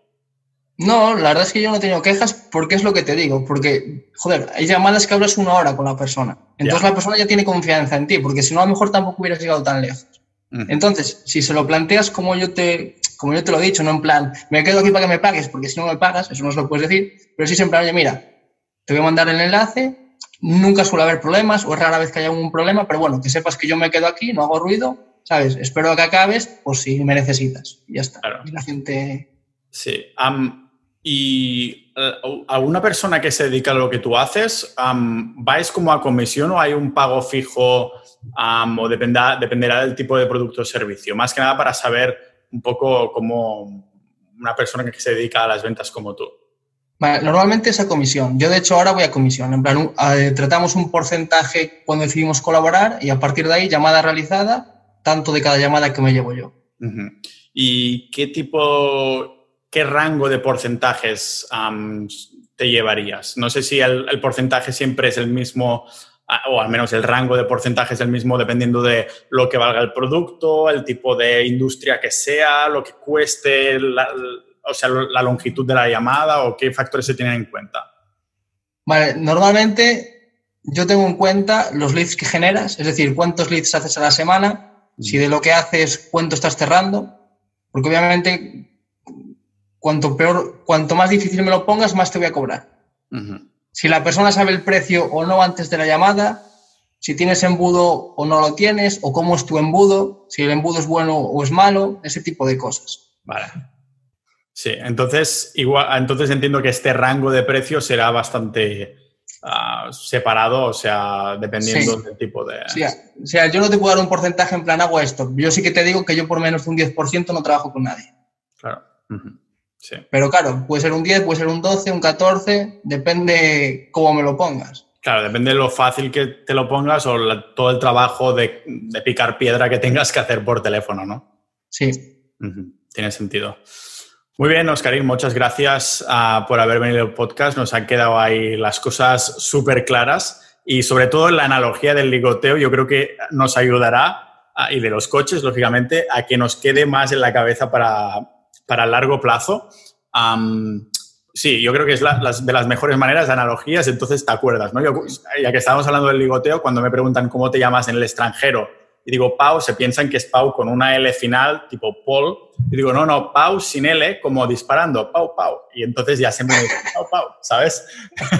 Speaker 1: No, la verdad es que yo no he tenido quejas porque es lo que te digo, porque, joder, hay llamadas que hablas una hora con la persona. Entonces la persona ya tiene confianza en ti, porque si no, a lo mejor tampoco hubieras llegado tan lejos. Entonces, si se lo planteas como yo, te, como yo te lo he dicho, no en plan, me quedo aquí para que me pagues, porque si no me pagas, eso no se lo puedes decir, pero sí siempre, oye, mira, te voy a mandar el enlace, nunca suele haber problemas, o es rara vez que haya un problema, pero bueno, que sepas que yo me quedo aquí, no hago ruido, ¿sabes? Espero que acabes, por si me necesitas. Ya está. Y la gente...
Speaker 2: Sí. ¿Y eh, alguna persona que se dedica a lo que tú haces, vais como a comisión o hay un pago fijo o dependerá, dependerá del tipo de producto o servicio? Más que nada para saber un poco cómo una persona que se dedica a las ventas como tú.
Speaker 1: normalmente es a comisión. Yo, de hecho, ahora voy a comisión. En plan, tratamos un porcentaje cuando decidimos colaborar y a partir de ahí, llamada realizada, tanto de cada llamada que me llevo yo.
Speaker 2: ¿Y qué tipo ¿qué rango de porcentajes te llevarías? No sé si el, porcentaje siempre es el mismo, o al menos el rango de porcentaje es el mismo dependiendo de lo que valga el producto, el tipo de industria que sea, lo que cueste, o sea, la longitud de la llamada o qué factores se tienen en cuenta.
Speaker 1: Vale, normalmente yo tengo en cuenta los leads que generas, es decir, cuántos leads haces a la semana, si de lo que haces cuánto estás cerrando, porque obviamente cuanto peor, cuanto más difícil me lo pongas, más te voy a cobrar. Si la persona sabe el precio o no antes de la llamada, si tienes embudo o no lo tienes, o cómo es tu embudo, si el embudo es bueno o es malo, ese tipo de cosas.
Speaker 2: Vale. Sí, entonces, igual, entonces entiendo que este rango de precio será bastante ah, separado, o sea, dependiendo del tipo de...
Speaker 1: Sí, o sea, yo no te puedo dar un porcentaje en plan hago esto. Yo sí que te digo que yo por menos de un 10% no trabajo con nadie.
Speaker 2: Claro.
Speaker 1: Sí. Pero claro, puede ser un 10, puede ser un 12, un 14, depende cómo me lo pongas.
Speaker 2: Claro, depende de lo fácil que te lo pongas o todo el trabajo de, picar piedra que tengas que hacer por teléfono, ¿no?
Speaker 1: Sí.
Speaker 2: Tiene sentido. Muy bien, Oscarín, muchas gracias ah, por haber venido al podcast. Nos han quedado ahí las cosas súper claras y sobre todo la analogía del ligoteo yo creo que nos ayudará, ah, y de los coches, lógicamente, a que nos quede más en la cabeza para, para largo plazo. sí, yo creo que es de las mejores maneras de analogías, entonces te acuerdas, ¿no? ya que estábamos hablando del ligoteo, cuando me preguntan cómo te llamas en el extranjero y digo Pau, se piensan que es Pau con una L final, tipo Paul, y digo, no, no, Pau sin L, como disparando, Pau, Pau. Y entonces ya se me dice, Pau, Pau, ¿sabes?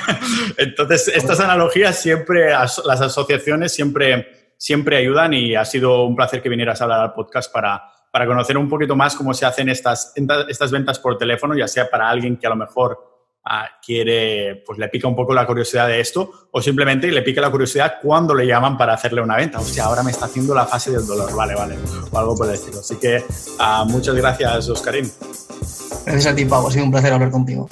Speaker 2: <laughs> entonces, estas analogías siempre, las asociaciones siempre, siempre ayudan y ha sido un placer que vinieras a hablar al podcast para, para conocer un poquito más cómo se hacen estas, estas ventas por teléfono, ya sea para alguien que a lo mejor quiere, pues le pica un poco la curiosidad de esto, o simplemente le pica la curiosidad cuando le llaman para hacerle una venta. Hostia, ahora me está haciendo la fase del dolor, vale, vale, o algo por el estilo. Así que ah, muchas gracias, Oscarín.
Speaker 1: Gracias a ti, Pau, ha sido un placer hablar contigo.